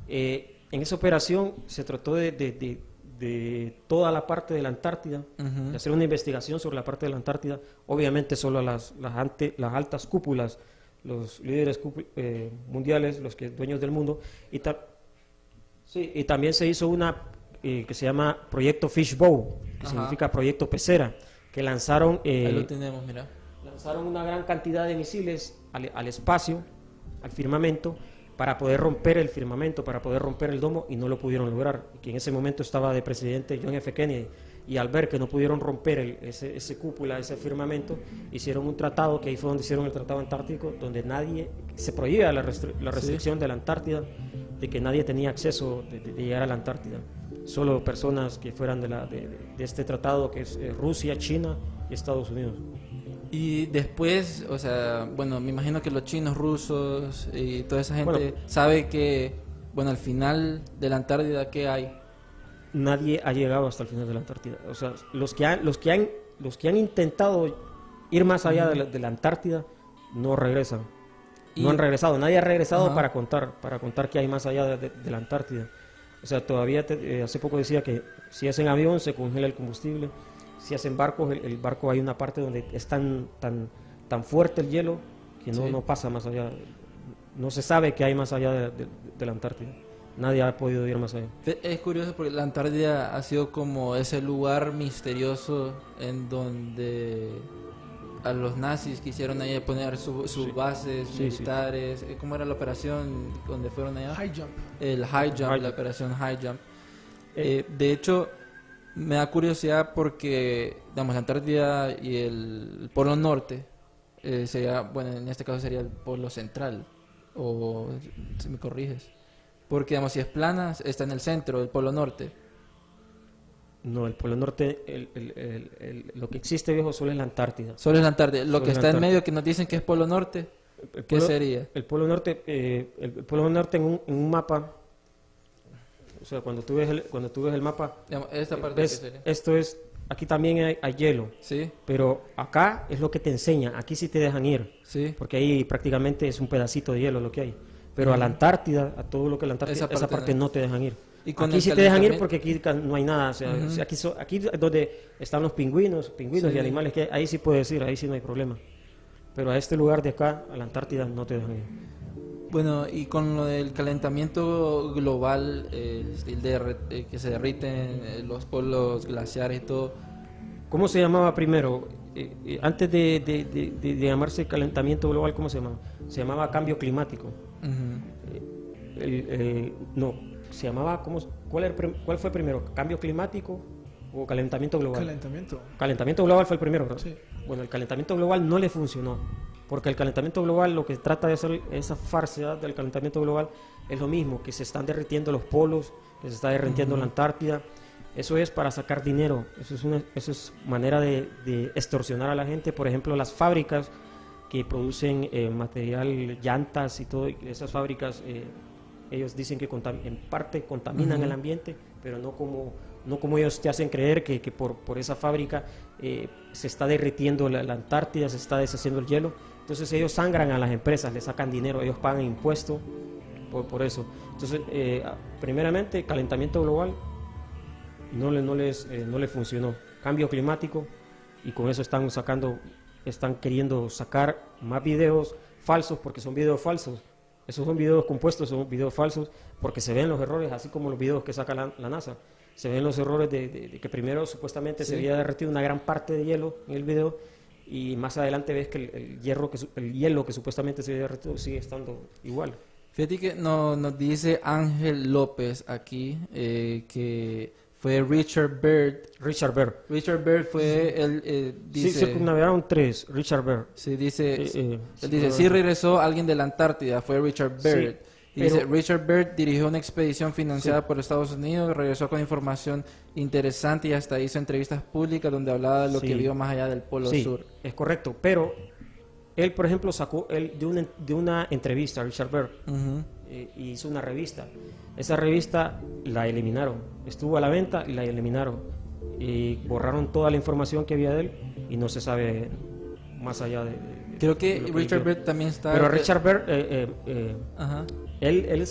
eh, en esa operación se trató de, de- de- de toda la parte de la Antártida, de hacer una investigación sobre la parte de la Antártida, obviamente solo las, las, ante- las altas cúpulas, los líderes eh, mundiales, los que dueños del mundo, y, ta- sí, y también se hizo una eh, que se llama Proyecto Fishbowl, que Ajá. significa Proyecto Pecera, que lanzaron... eh, Ahí lo tenemos, mira. lanzaron una gran cantidad de misiles al, al espacio, al firmamento, para poder romper el firmamento, para poder romper el domo y no lo pudieron lograr. Que en ese momento estaba de presidente John F. Kennedy y al ver que no pudieron romper el- ese, ese cúpula, ese firmamento, hicieron un tratado, que ahí fue donde hicieron el Tratado Antártico, donde nadie, se prohibía la, restri- la restricción de la Antártida, de que nadie tenía acceso de, llegar a la Antártida. Solo personas que fueran de, la, de, de este tratado, que es eh, Rusia, China y Estados Unidos. Y después, o sea, bueno, me imagino que los chinos, rusos y toda esa gente Bueno. sabe que, bueno, al final de la Antártida, ¿qué hay? nadie ha llegado hasta el final de la Antártida. O sea, los que han, los que han, los que han intentado ir más allá de la, de la Antártida no regresan. Y- No han regresado. Nadie ha regresado para contar, para contar que hay más allá de, de- de la Antártida. O sea, todavía te- eh, hace poco decía que si es en avión se congela el combustible. Si es en barcos, el, el barco hay una parte donde es tan, tan, tan fuerte el hielo que no, Sí. no pasa más allá. No se sabe que hay más allá de, de- de la Antártida. Nadie ha podido ir más allá. Es curioso porque la Antártida ha sido como ese lugar misterioso en donde a los nazis quisieron ahí poner su- sus Sí. bases Sí, sí. militares. Eh, ¿Cómo era la operación donde fueron allá? High jump. El high jump, High la jump. operación high jump. Eh, Eh, de hecho, me da curiosidad porque, digamos, la Antártida y el Polo Norte eh, sería, bueno, en este caso sería el Polo Central, o si me corriges. Porque, digamos, si es plana, está en el centro del Polo Norte. No, el Polo Norte, el- el- el- el- lo que existe viejo solo es la Antártida. Solo es la Antártida. Lo Solo que está en medio, que nos dicen que es Polo Norte, El ¿qué Polo- sería? El Polo Norte, eh, el Polo Norte en un, en un mapa, sea, cuando tú ves el, cuando tú ves el mapa, esta eh, parte ves, esto es, aquí también hay, hay hielo, Sí, pero acá es lo que te enseña, aquí sí te dejan ir, sí. porque ahí prácticamente es un pedacito de hielo lo que hay. Pero a la Antártida, a todo lo que es la Antártida, Esa esa parte no. te dejan ir. Y aquí sí te dejan ir porque aquí no hay nada. O sea, aquí, so- aquí es donde están los pingüinos, pingüinos Sí. y animales, que ahí sí puedes ir, ahí sí no hay problema. Pero a este lugar de acá, a la Antártida, no te dejan ir. Bueno, y con lo del calentamiento global, eh, el eh, que se derriten eh, los polos glaciares y todo, ¿Cómo se llamaba primero? Eh, eh, antes de, de- de- de- de llamarse calentamiento global, ¿cómo se llamaba? Se llamaba cambio climático. El, eh, no, se llamaba, ¿cómo, cuál, era el prim- ¿cuál fue primero? ¿Cambio climático o calentamiento global? Calentamiento. calentamiento global fue el primero, ¿verdad? Sí. Bueno, el calentamiento global no le funcionó, porque el calentamiento global lo que trata de hacer, esa falsedad del calentamiento global, es lo mismo, que se están derritiendo los polos, que se está derritiendo la Antártida. Eso es para sacar dinero, eso es, una, eso es manera de, de extorsionar a la gente. Por ejemplo, las fábricas que producen eh, material, llantas y todo, esas fábricas, eh, ellos dicen que en parte contaminan el ambiente, pero no como, no como ellos te hacen creer que, que por, por esa fábrica eh, se está derritiendo la, la Antártida, se está deshaciendo el hielo. Entonces ellos sangran a las empresas, le sacan dinero, ellos pagan impuestos por, por eso. Entonces, eh, primeramente, calentamiento global no, le, no, les, eh, no le funcionó. Cambio climático y con eso están sacando, están queriendo sacar más videos falsos porque son videos falsos. Esos son videos compuestos, son videos falsos porque se ven los errores, así como los videos que saca la, la NASA. Se ven los errores de, de- de que primero supuestamente se Sí. había derretido una gran parte de hielo en el video y más adelante ves que el, el hierro que el hielo que supuestamente se había derretido sigue estando igual. Fíjate que no, nos dice Ángel López aquí eh, que fue Richard Byrd. Richard Berg. Richard Byrd fue el eh, Sí, dice, circunnavegaron tres, Richard Berg. sí, dice, Eh, eh, él dice, sí regresó alguien de la Antártida, fue Richard Byrd. Sí, Y dice, Richard Byrd dirigió una expedición financiada por Estados Unidos, regresó con información interesante y hasta hizo entrevistas públicas donde hablaba de lo Sí. que vio más allá del Polo Sí, Sur. es correcto, pero él, por ejemplo, sacó él de una, de una entrevista, Richard eh, y hizo una revista. Esa revista la eliminaron, estuvo a la venta y la eliminaron. Y borraron toda la información que había de él y no se sabe más allá de... de- Creo de que Richard. Byrd también está... Pero Richard eh, eh, eh, Ajá. Él,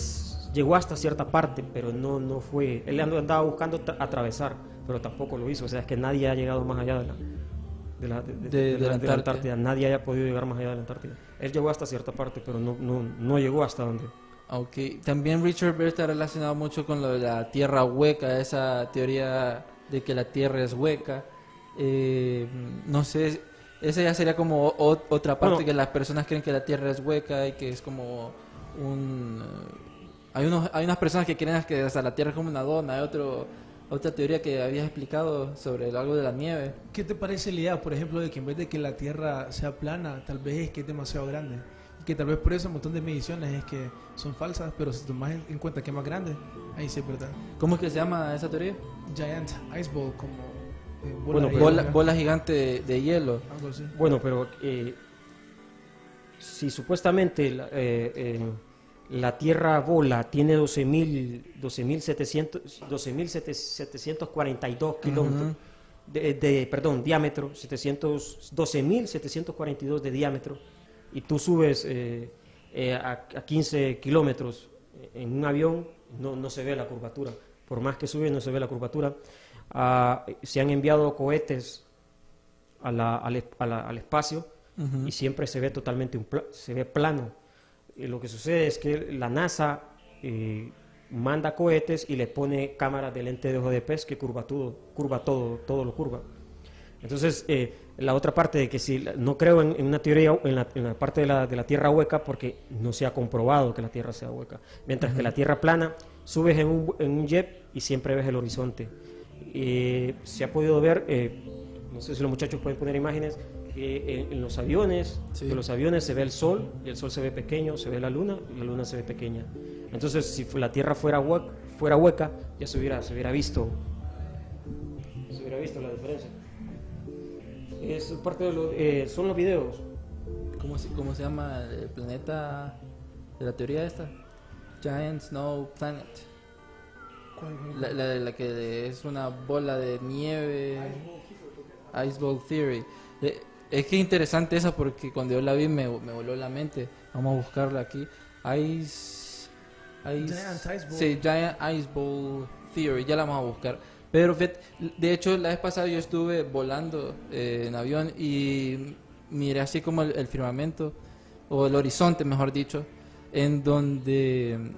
llegó hasta cierta parte, pero no, no fue... Él and- andaba buscando tra- atravesar, pero tampoco lo hizo. O sea, es que nadie ha llegado más allá de la... De la, de- de- Antártida. Nadie haya podido llegar más allá de la Antártida. Él llegó hasta cierta parte, pero no, no, no llegó hasta donde... Ok, también Richard Byrd está relacionado mucho con lo de la tierra hueca, esa teoría de que la tierra es hueca. Eh, no sé, esa ya sería como o- otra parte, Bueno. que las personas creen que la tierra es hueca y que es como un... eh, hay, unos, hay unas personas que creen que hasta la Tierra es como una dona, hay otro, otra teoría que habías explicado sobre algo de la nieve. ¿Qué te parece la idea, por ejemplo, de que en vez de que la Tierra sea plana, tal vez es que es demasiado grande? Y que tal vez por eso un montón de mediciones es que son falsas, pero si tomas en, en cuenta que es más grande, ahí sí es verdad. ¿Cómo es que se llama esa teoría? Giant Ice Ball, como eh, bola Bueno, Bola, bola gigante de, de hielo. algo así. Bueno, pero eh, si supuestamente la, eh, eh, la Tierra bola tiene 12.000 12.700 12.742 kilómetros, de, de- perdón, diámetro, 700 12.742 de diámetro, y tú subes eh, eh, a, a 15 kilómetros en un avión, no, no se ve la curvatura. Por más que sube, no se ve la curvatura. Ah, se han enviado cohetes a la- al, a la- al espacio y siempre se ve totalmente un se ve plano. Y lo que sucede es que la NASA eh, manda cohetes y le pone cámaras de lente de ojo de pez que curva todo, curva todo, todo lo curva. Entonces, eh, la otra parte de que si no creo en, en una teoría en la, en la parte de la, de la Tierra hueca porque no se ha comprobado que la Tierra sea hueca. Mientras que la Tierra plana, subes en un, en un jet y siempre ves el horizonte. Eh, se ha podido ver, eh, no sé si los muchachos pueden poner imágenes, que en, en los aviones, Sí. que los aviones se ve el sol y el sol se ve pequeño, se ve la luna y la luna se ve pequeña. Entonces, si la Tierra fuera hueca, fuera hueca ya se hubiera, se hubiera visto se hubiera visto la diferencia. Es parte de lo- eh, son los videos. ¿Cómo se, ¿Cómo se llama el planeta de la teoría esta? Giant Snow Planet. La, la, la que es una bola de nieve. Ice Ball Theory. Eh, Es que interesante eso porque cuando yo la vi me, me voló la mente. Vamos a buscarla aquí. Ice. Ice Giant Ice Ball. Sí, Giant Ice Ball Theory. Ya la vamos a buscar. Pero de hecho, la vez pasada yo estuve volando eh, en avión y miré así como el, el firmamento, o el horizonte, mejor dicho, en donde.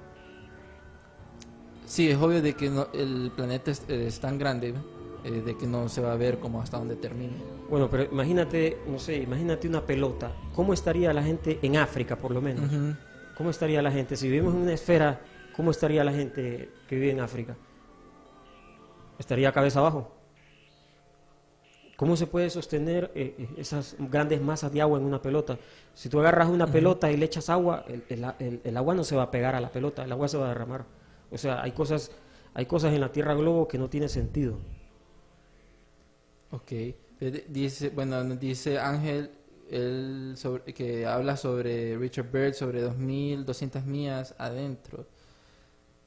Sí, es obvio de que no- el planeta es, es tan grande eh, de que no se va a ver como hasta donde termine. Bueno, pero imagínate, no sé, imagínate una pelota. ¿Cómo estaría la gente en África, por lo menos? ¿Cómo estaría la gente? Si vivimos en una esfera, ¿cómo estaría la gente que vive en África? ¿Estaría cabeza abajo? ¿Cómo se puede sostener eh, eh, esas grandes masas de agua en una pelota? Si tú agarras una pelota y le echas agua, el, el- el- el agua no se va a pegar a la pelota, el agua se va a derramar. O sea, hay cosas, hay cosas en la Tierra Globo que no tienen sentido. Ok. Eh, Dice, bueno, dice Ángel él sobre, que habla sobre Richard Byrd, sobre 2200 millas adentro.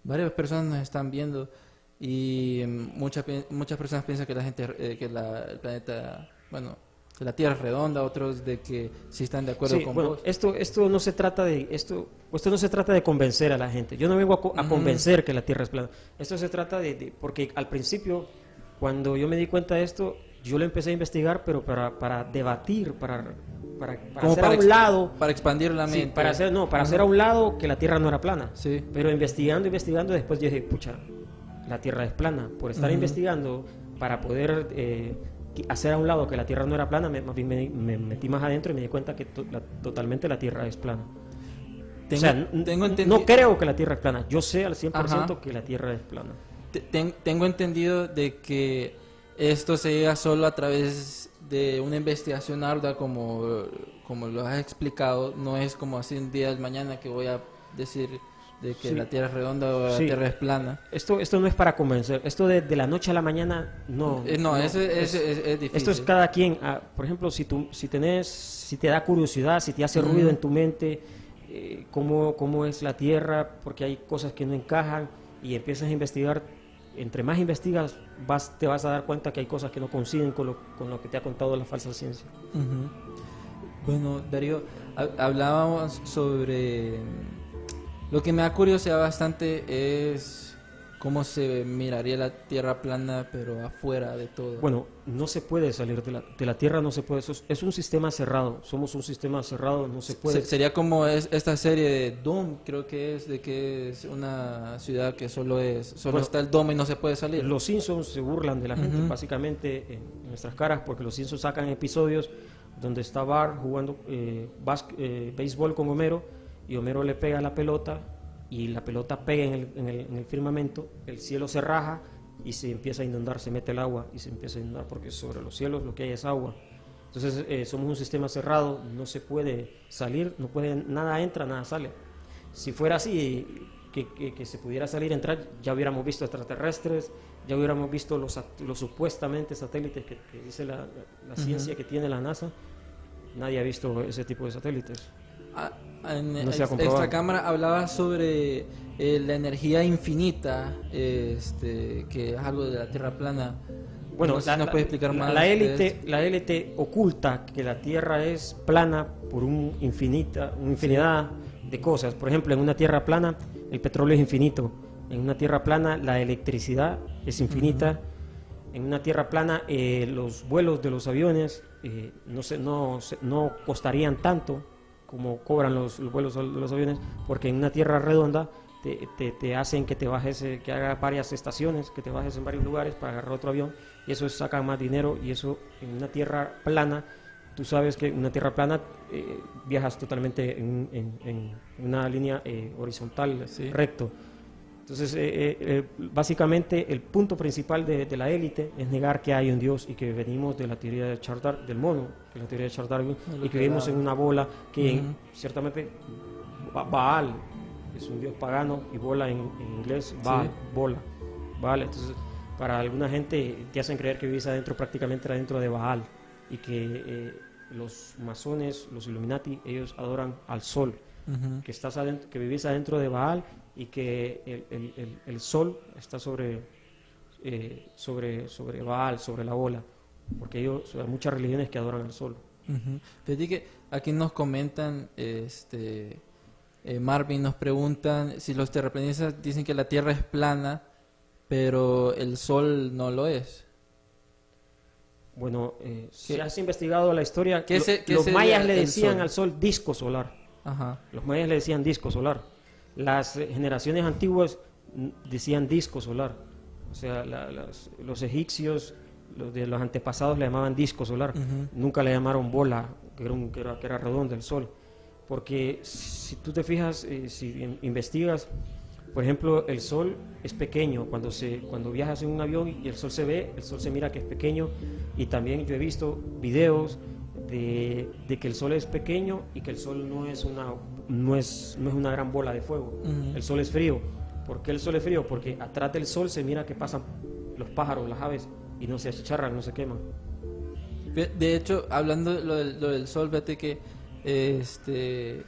Varias personas nos están viendo y mm, muchas muchas personas piensan que la gente eh, que la, el planeta, bueno, que la Tierra es redonda, otros de que sí están de acuerdo Sí, con bueno, vos. esto, esto no se trata de esto, esto no se trata de convencer a la gente. Yo no vengo a, co- a convencer que la Tierra es plana. Esto se trata de, de- porque al principio, cuando yo me di cuenta de esto, yo lo empecé a investigar, pero para, para debatir, para, para, hacer a un lado, para expandir la sí, mente. para hacer no, para Ajá. hacer a un lado que la Tierra no era plana. Sí. Pero investigando, investigando, después yo dije, pucha, la Tierra es plana. Por estar investigando para poder eh, hacer a un lado que la Tierra no era plana, me, metí más adentro y me di cuenta que to- la- totalmente la Tierra es plana. Tengo, o sea, tengo no creo que la Tierra es plana. Yo sé al 100% Ajá. que la Tierra es plana. Te- ten- tengo entendido de que esto se llega solo a través de una investigación ardua como, como lo has explicado. No es como así un día de mañana que voy a decir de que Sí. la Tierra es redonda o la Sí. Tierra es plana. Esto, esto no es para convencer. Esto de, de la noche a la mañana, no. Eh, no, eso es, es- es difícil. Esto es cada quien. ah, por ejemplo, si tú, si tenés, si te da curiosidad, si te hace Ujú. ruido en tu mente, eh, cómo, cómo es la Tierra, porque hay cosas que no encajan y empiezas a investigar. Entre más investigas, vas, te vas a dar cuenta que hay cosas que no coinciden con lo, con lo que te ha contado la falsa ciencia. Bueno, Darío, ha- hablábamos sobre... Lo que me da curiosidad bastante es cómo se miraría la Tierra plana, pero afuera de todo. Bueno, no se puede salir de la, de la Tierra, no se puede. es, es un sistema cerrado. Somos un sistema cerrado, no se puede. Se- sería como es, esta serie de Doom, creo que es, de que es una ciudad que solo es solo Bueno, está el domo y no se puede salir. Los Simpsons se burlan de la gente Ujú. básicamente en nuestras caras porque los Simpsons sacan episodios donde está Bart jugando eh, eh, béisbol con Homero y Homero le pega la pelota y la pelota pega en el, en el- en el firmamento, el cielo se raja y se empieza a inundar, se mete el agua y se empieza a inundar porque sobre los cielos lo que hay es agua. Entonces eh, somos un sistema cerrado, no se puede salir, no puede, nada entra, nada sale. Si fuera así, que, que- que se pudiera salir, entrar, ya hubiéramos visto extraterrestres, ya hubiéramos visto los, los supuestamente satélites que, que dice la, la- la ciencia que tiene la NASA. Nadie ha visto ese tipo de satélites. Ah, en No ex- extra cámara hablaba sobre eh, la energía infinita, este, que es algo de la Tierra plana. Bueno, no sé la, si nos la- puede explicar la- más. élite, la élite oculta que la Tierra es plana por un infinita, una infinidad de cosas. Por ejemplo, en una Tierra plana el petróleo es infinito. En una Tierra plana la electricidad es infinita. En una Tierra plana eh, los vuelos de los aviones eh, no, se, no, se- no costarían tanto como cobran los, los vuelos de los aviones, porque en una Tierra redonda te, te- te hacen que te bajes, eh, que haga varias estaciones, que te bajes en varios lugares para agarrar otro avión, y eso saca más dinero, y eso en una Tierra plana, tú sabes que en una Tierra plana eh, viajas totalmente en, en- en una línea eh, horizontal, Sí. recto. Entonces, eh, eh, eh, básicamente, el punto principal de, de la élite es negar que hay un Dios y que venimos de la teoría de Charles del mono, que es la teoría de Charles Darwin, y que vivimos en una bola que en- ciertamente Ba- Baal es un dios pagano y bola en, en inglés, Baal, bola. Baal, entonces, para alguna gente te hacen creer que vivís adentro, prácticamente adentro de Baal, y que eh, los masones, los Illuminati, ellos adoran al sol. Que estás adentro, que vivís adentro de Baal y que el, el- el- el sol está sobre, eh, sobre, sobre Baal, sobre la bola, porque ellos, hay muchas religiones que adoran al sol. Ujú. Fíjate que aquí nos comentan, este, eh, Marvin nos preguntan si los terraplanistas dicen que la Tierra es plana, pero el Sol no lo es. Bueno, eh, si ¿Qué- has investigado la historia, qué lo- se- qué los mayas le decían sol? al sol disco solar. Ajá. Los mayas le decían disco solar. Las generaciones antiguas decían disco solar. O sea, la- las- los egipcios, los de los antepasados le llamaban disco solar. Nunca le llamaron bola, que era, un- que era, que era redonda el sol. Porque si tú te fijas, eh, si in- investigas, por ejemplo, el sol es pequeño. Cuando, se, cuando viajas en un avión y el sol se ve, el sol se mira que es pequeño. Y también yo he visto videos de, de que el sol es pequeño y que el sol no es una, no es, no es una gran bola de fuego. El sol es frío. ¿Por qué el sol es frío? Porque atrás del sol se mira que pasan los pájaros, las aves, y no se achicharran, no se queman. De hecho, hablando de lo del, lo del Sol, fíjate que este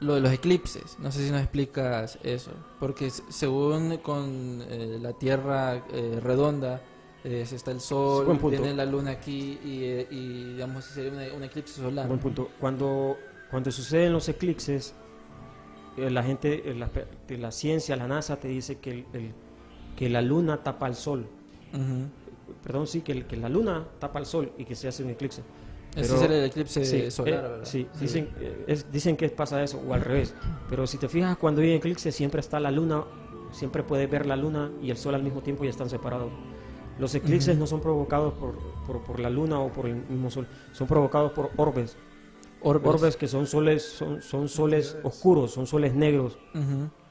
lo de los eclipses, no sé si nos explicas eso, porque según con eh, la Tierra eh, redonda, eh, está el Sol, viene la Luna aquí y, eh, y, digamos sería un eclipse solar. Buen punto. Cuando, cuando suceden los eclipses, eh, la gente, eh, la, ciencia, la NASA te dice que, el- el- que la luna tapa al sol. Perdón, sí, que, el- que la luna tapa al sol y que se hace un eclipse. Ese Pero- sería el eclipse Sí, solar, eh, ¿verdad? Sí, Dicen, es- dicen que pasa eso, o al revés. Pero si te fijas, cuando hay eclipse siempre está la luna, siempre puedes ver la luna y el sol al mismo tiempo y están separados. Los eclipses no son provocados por, por, por la luna o por el mismo sol, son provocados por orbes. Orbes. Orbes que son soles, son, son soles oscuros, son soles negros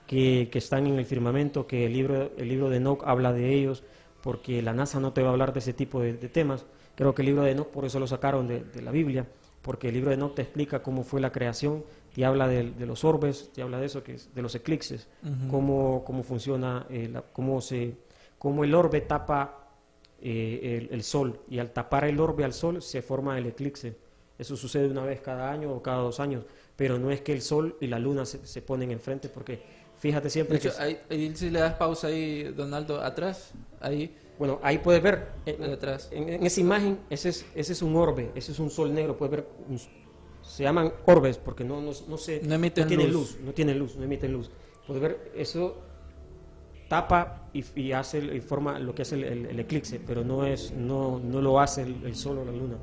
que, que están en el firmamento, que el libro, el libro de Enoch habla de ellos, porque la NASA no te va a hablar de ese tipo de, de temas. Creo que el libro de Enoch por eso lo sacaron de, de la Biblia, porque el libro de Enoch te explica cómo fue la creación, te habla de, de los orbes, te habla de eso, que es de los eclipses, cómo, cómo funciona, eh, la- cómo, se, cómo el orbe tapa eh, el, el sol, y al tapar el orbe al sol se forma el eclipse. Eso sucede una vez cada año o cada dos años, pero no es que el sol y la luna se, se ponen enfrente, porque fíjate De siempre hecho, que... ahí, ahí si le das pausa ahí, Donaldo, atrás, ahí, Bueno, ahí puedes ver, eh, de atrás. en, en esa imagen, ese es, ese es un orbe, ese es un sol negro, puedes ver, un- se llaman orbes porque no, no, no se, No emiten tienen luz. luz. no tienen luz, no emiten luz. Puedes ver, eso tapa y, y hace y forma lo que hace el, el- el eclipse, pero no es, no, no lo hace el, el sol o la luna.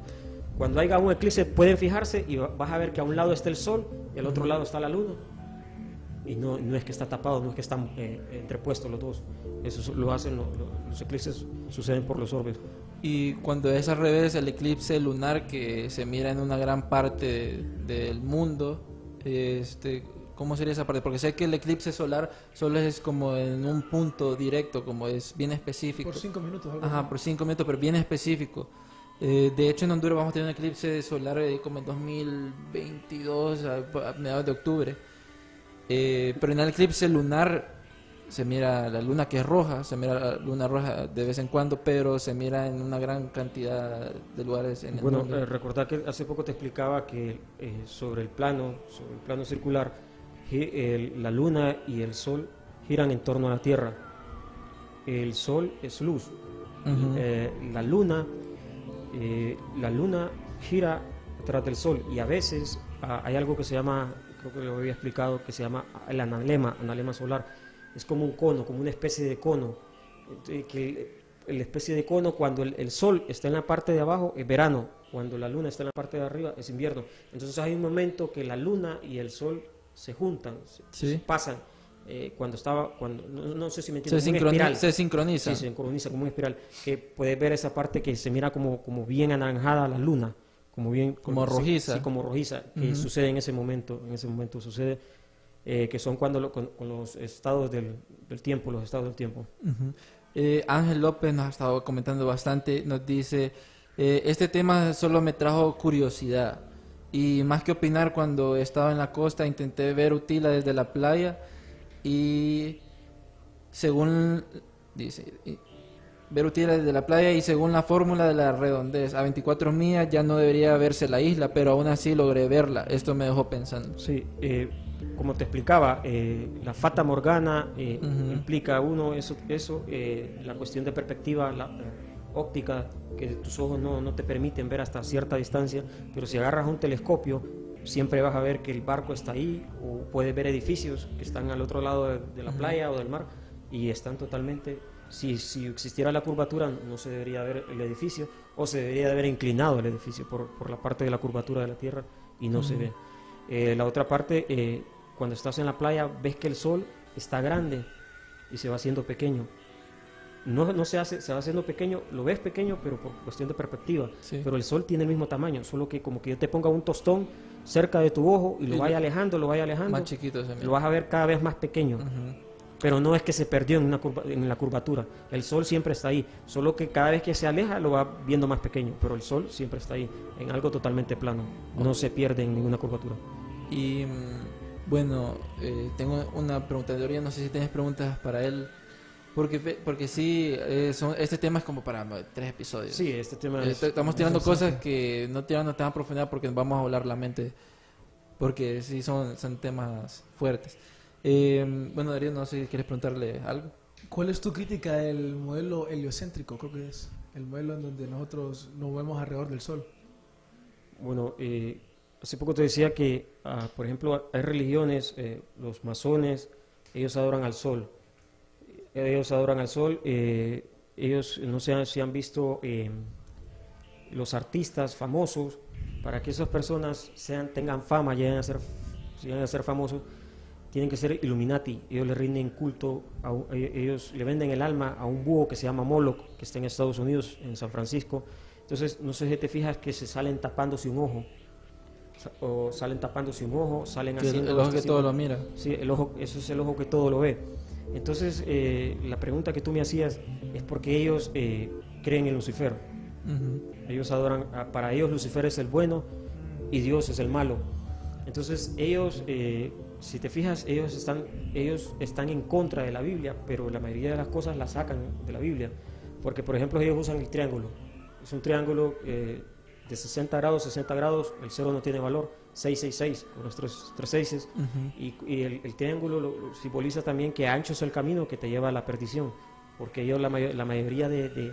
Cuando haya un eclipse pueden fijarse y va- vas a ver que a un lado está el sol y al otro lado está la luna. Y no, no es que está tapado, no es que están eh, entrepuestos los dos. Eso es- lo hacen, lo- lo- los eclipses suceden por los orbes. Y cuando es al revés, el eclipse lunar que se mira en una gran parte de- del mundo, Este, ¿Cómo sería esa parte? Porque sé que el eclipse solar solo es como en un punto directo, como es bien específico. Por cinco minutos. algo Ajá, así. por cinco minutos, pero bien específico. Eh, de hecho, en Honduras vamos a tener un eclipse solar eh, como en 2022, a, a mediados de octubre. Eh, pero en el eclipse lunar se mira la luna que es roja, se mira la luna roja de vez en cuando, pero se mira en una gran cantidad de lugares en el Bueno, mundo. eh, recordar que hace poco te explicaba que sobre el plano, sobre el plano circular, el- la luna y el sol giran en torno a la Tierra. El sol es luz. La luna, eh, la luna gira detrás del sol y a veces ah, hay algo que se llama, creo que lo había explicado, que se llama el analema, analema solar. Es como un cono, como una especie de cono. Entonces, que el- la especie de cono cuando el, el sol está en la parte de abajo es verano, cuando la luna está en la parte de arriba es invierno. Entonces hay un momento que la luna y el sol se juntan, se, Sí. se pasan. Eh, cuando estaba, cuando no, no sé si me se, entiendes, como una sincroni- espiral. se sincroniza. Sí, se sincroniza como una espiral. Que puedes ver esa parte que se mira como, como bien anaranjada la luna, como bien Como sí, rojiza. Sí, como rojiza, que Ujú. sucede en ese momento. En ese momento sucede eh, que son cuando lo- con, con los estados del, del tiempo, los estados del tiempo. Ujú. Eh, Ángel López nos ha estado comentando bastante, nos dice, eh, este tema solo me trajo curiosidad y más que opinar cuando estaba en la costa intenté ver Utila desde la playa y según dice ver Utila desde la playa y según la fórmula de la redondez a 24 millas ya no debería verse la isla pero aún así logré verla. Esto me dejó pensando. Sí, eh, como te explicaba, eh, la fata morgana eh, implica uno eso, eso la cuestión de perspectiva la, óptica, que tus ojos no, no te permiten ver hasta cierta distancia, pero si agarras un telescopio, siempre vas a ver que el barco está ahí, o puedes ver edificios que están al otro lado de, de la playa o del mar, y están totalmente... Si, si existiera la curvatura, no se debería ver el edificio, o se debería de haber inclinado el edificio por, por la parte de la curvatura de la Tierra, y no se ve. Eh, la otra parte, eh, cuando estás en la playa, ves que el sol está grande y se va haciendo pequeño. No, no se hace, se va haciendo pequeño, lo ves pequeño, pero por cuestión de perspectiva. Sí. Pero el sol tiene el mismo tamaño, solo que como que yo te ponga un tostón cerca de tu ojo y lo Y vaya alejando, lo vaya alejando, más chiquito lo vas a ver cada vez más pequeño. Pero no es que se perdió en, una curva- en la curvatura. El sol siempre está ahí. Solo que cada vez que se aleja lo va viendo más pequeño. Pero el sol siempre está ahí, en algo totalmente plano. No se pierde en ninguna curvatura. Y mm, bueno, eh, tengo una pregunta no sé si tienes preguntas para él, porque porque sí, eh, son- este tema es como para tres episodios. Sí, este tema Eh, es... estamos tirando cosas que no tirando tan a profundidad porque nos vamos a volar la mente, porque sí son, son temas fuertes. Eh, bueno, Darío, no sé si quieres preguntarle algo. ¿Cuál es tu crítica del modelo heliocéntrico? Creo que es el modelo en donde nosotros nos movemos alrededor del Sol. Bueno, eh, hace poco te decía que, ah, por ejemplo, hay religiones, eh, los masones, ellos adoran al sol. Ellos adoran al sol. eh, ellos no sé si han visto eh, los artistas famosos, para que esas personas sean, tengan fama, lleguen a ser, lleguen a ser famosos, tienen que ser Illuminati. Ellos le rinden culto, a eh, ellos le venden el alma a un búho que se llama Moloch, que está en Estados Unidos, en San Francisco. Entonces, no sé si te fijas que se salen tapándose un ojo, o salen tapándose un ojo, salen haciendo... el ojo que todo lo mira. Sí, el ojo, eso es el ojo que todo lo ve. Entonces, eh, la pregunta que tú me hacías es porque ellos eh, creen en Lucifer. Ellos adoran, a- para ellos Lucifer es el bueno y Dios es el malo. Entonces ellos, eh, si te fijas, ellos están, ellos están en contra de la Biblia, pero la mayoría de las cosas las sacan de la Biblia. Porque, por ejemplo, ellos usan el triángulo. Es un triángulo eh, de 60 grados, 60 grados, el cero no tiene valor, 666, con los tres, tres seises. Ujú. Y, y el, el triángulo lo- lo simboliza también que ancho es el camino que te lleva a la perdición, porque ellos la, mayo- la mayoría de, de-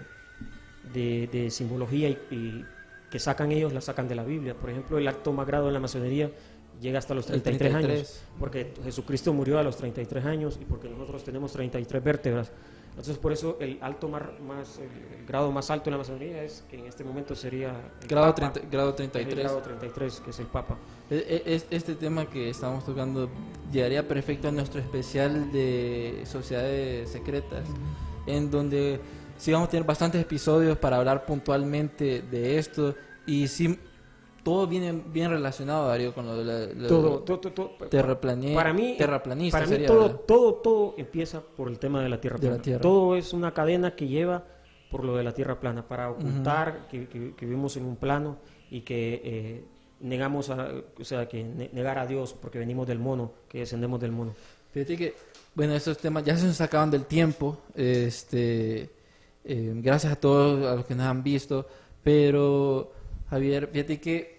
de- de simbología y, y que sacan ellos la sacan de la Biblia. Por ejemplo, el acto más grado en la masonería llega hasta los El 33, 33. años, porque Jesucristo murió a los 33 años y porque nosotros tenemos 33 vértebras. Entonces, por eso el alto más, más el, el grado más alto en la masonería es que en este momento sería el Grado, Papa, 30 grado es el 33. grado 33, que es el Papa. E- e- es- Este tema que estamos tocando llegaría perfecto a nuestro especial de sociedades secretas, en donde sí vamos a tener bastantes episodios para hablar puntualmente de esto y sí todo viene bien relacionado, Darío, con lo de la, la- Todo, para mí, terraplanista para mí sería, todo, todo, todo empieza por el tema de la tierra De la plana. tierra. Todo es una cadena que lleva por lo de la tierra plana para ocultar que, que- que vivimos en un plano y que eh, negamos, a, o sea, que ne- negar a Dios porque venimos del mono, que descendemos del mono. Fíjate que, bueno, estos temas ya se nos acaban del tiempo. Este, eh, gracias a todos a los que nos han visto. Pero, Javier, fíjate que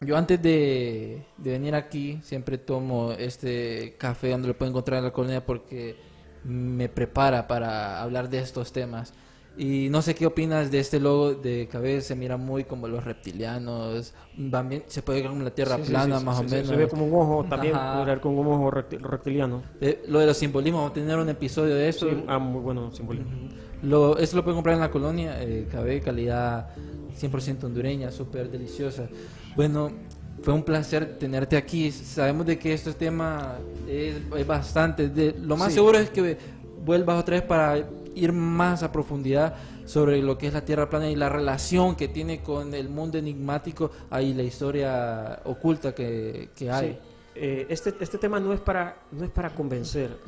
yo antes de, de venir aquí siempre tomo este café donde lo puedo encontrar en la colonia porque me prepara para hablar de estos temas. Y no sé qué opinas de este logo de cabeza, se mira muy como los reptilianos, van bien- se puede ver como la tierra Sí, plana sí, más o menos. Se ve como un ojo también, ver como un ojo reptiliano. Eh, lo de los simbolismos, vamos a tener un episodio de eso. Ah, muy bueno simbolismo. Lo, eso lo pueden comprar en la colonia, eh, KB, calidad 100% hondureña, súper deliciosa. Bueno, fue un placer tenerte aquí. Sabemos de que este tema es, es bastante. De, lo más Sí. seguro es que vuelvas otra vez para ir más a profundidad sobre lo que es la Tierra plana y la relación que tiene con el mundo enigmático y la historia oculta que, que hay. Sí. Eh, este, este tema no es para, no es para convencer.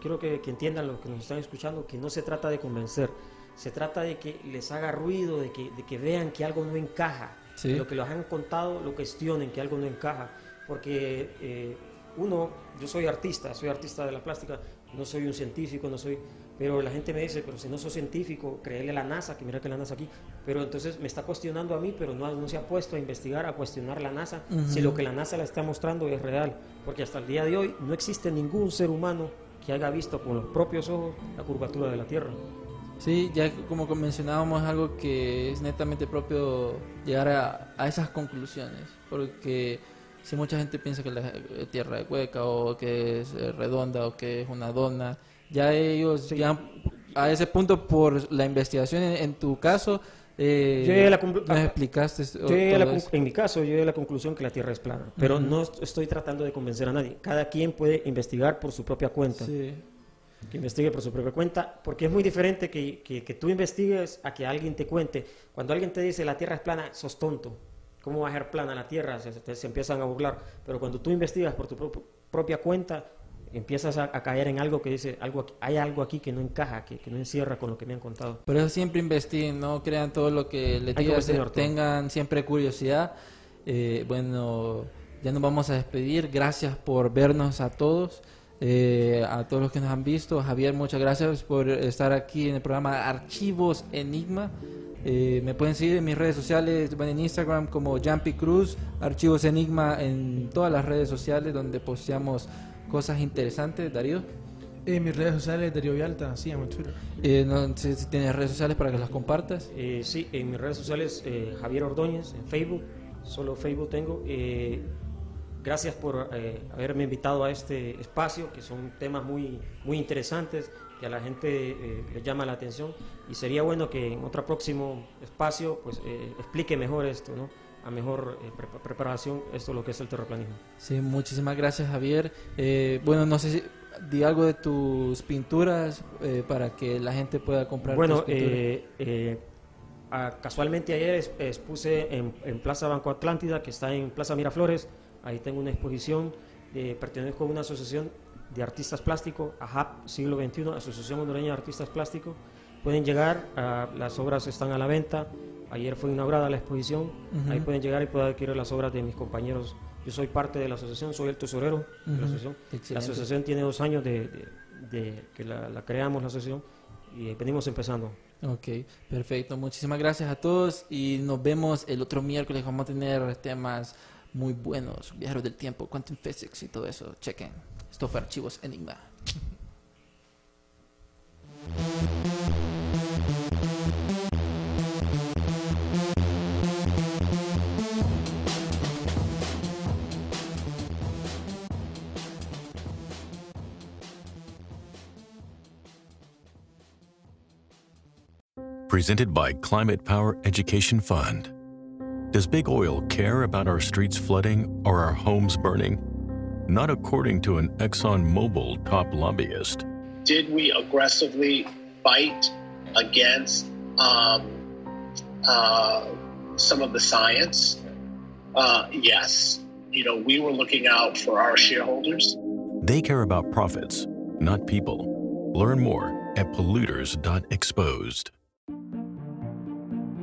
Quiero que, que entiendan los que nos están escuchando que no se trata de convencer, se trata de que les haga ruido, de que, de que vean que algo no encaja, Sí. lo que los han contado lo cuestionen, que algo no encaja, porque eh, uno, yo soy artista, soy artista de la plástica, no soy un científico, no soy, pero la gente me dice, pero si no soy científico, créele a la NASA, que mira que la NASA aquí, pero entonces me está cuestionando a mí, pero no, no se ha puesto a investigar, a cuestionar la NASA, si Ujú. lo que la NASA le está mostrando es real, porque hasta el día de hoy no existe ningún ser humano que haya visto con los propios ojos la curvatura de la Tierra. Sí, ya como mencionábamos, es algo que es netamente propio llegar a, a esas conclusiones, porque si mucha gente piensa que la Tierra es hueca o que es eh, redonda o que es una dona, ya ellos llegan a ese punto por la investigación en, en tu caso. Eh, la nos explicaste Yo la en mi caso, yo llegué a la conclusión que la Tierra es plana, pero no est- estoy tratando de convencer a nadie. Cada quien puede investigar por su propia cuenta. Sí. Que investigue por su propia cuenta, porque es muy diferente que, que- que tú investigues a que alguien te cuente. Cuando alguien te dice la Tierra es plana, sos tonto. ¿Cómo va a ser plana la Tierra? Se, se- se empiezan a burlar. Pero cuando tú investigas por tu pro- propia cuenta, empiezas a, a caer en algo que dice, algo, aquí- hay algo aquí que no encaja, que, que no encierra con lo que me han contado. Por eso siempre investiguen, no crean todo lo que cuestionar todo. tengan siempre curiosidad. Eh, bueno, ya nos vamos a despedir. Gracias por vernos a todos, eh, a todos los que nos han visto. Javier, muchas gracias por estar aquí en el programa Archivos Enigma. Eh, me pueden seguir en mis redes sociales, bueno, en Instagram como Jumpy Cruz, Archivos Enigma en todas las redes sociales donde posteamos cosas interesantes. Darío, En mis redes sociales, Darío Vialta, síganme en Twitter. eh, no sé si tienes redes sociales para que las compartas. Eh, sí, en mis redes sociales, eh, Javier Ordóñez, en Facebook, solo Facebook tengo. Gracias por eh, haberme invitado a este espacio, que son temas muy, muy interesantes, que a la gente eh, le llama la atención. Y sería bueno que en otro próximo espacio pues, eh, explique mejor esto, ¿no? a mejor eh, pre- preparación, esto lo que es el terraplanismo. Sí, muchísimas gracias Javier. Eh, bueno, no sé si di algo de tus pinturas eh, para que la gente pueda comprar. Bueno, tus eh, eh, casualmente ayer expuse en, en Plaza Banco Atlántida, que está en Plaza Miraflores. Ahí tengo una exposición. eh, pertenezco a una asociación de artistas plásticos, AHAP Siglo XXI, Asociación Hondureña de Artistas Plásticos. Pueden llegar, las obras están a la venta. Ayer fue inaugurada la exposición. Ahí pueden llegar y pueden adquirir las obras de mis compañeros. Yo soy parte de la asociación, soy el tesorero de la asociación. La asociación tiene dos años de, de- de que la, la creamos, la asociación, y venimos empezando. Ok, perfecto. Muchísimas gracias a todos y nos vemos el otro miércoles. Vamos a tener temas muy buenos, viajeros del tiempo, quantum physics y todo eso. Chequen. Esto fue Archivos Enigma. Presented by Climate Power Education Fund. Does big oil care about our streets flooding or our homes burning? Not according to an ExxonMobil top lobbyist. did we aggressively fight against um, uh, some of the science? uh, yes, you know, we were looking out for our shareholders. They care about profits, not people. Learn more at polluters.exposed.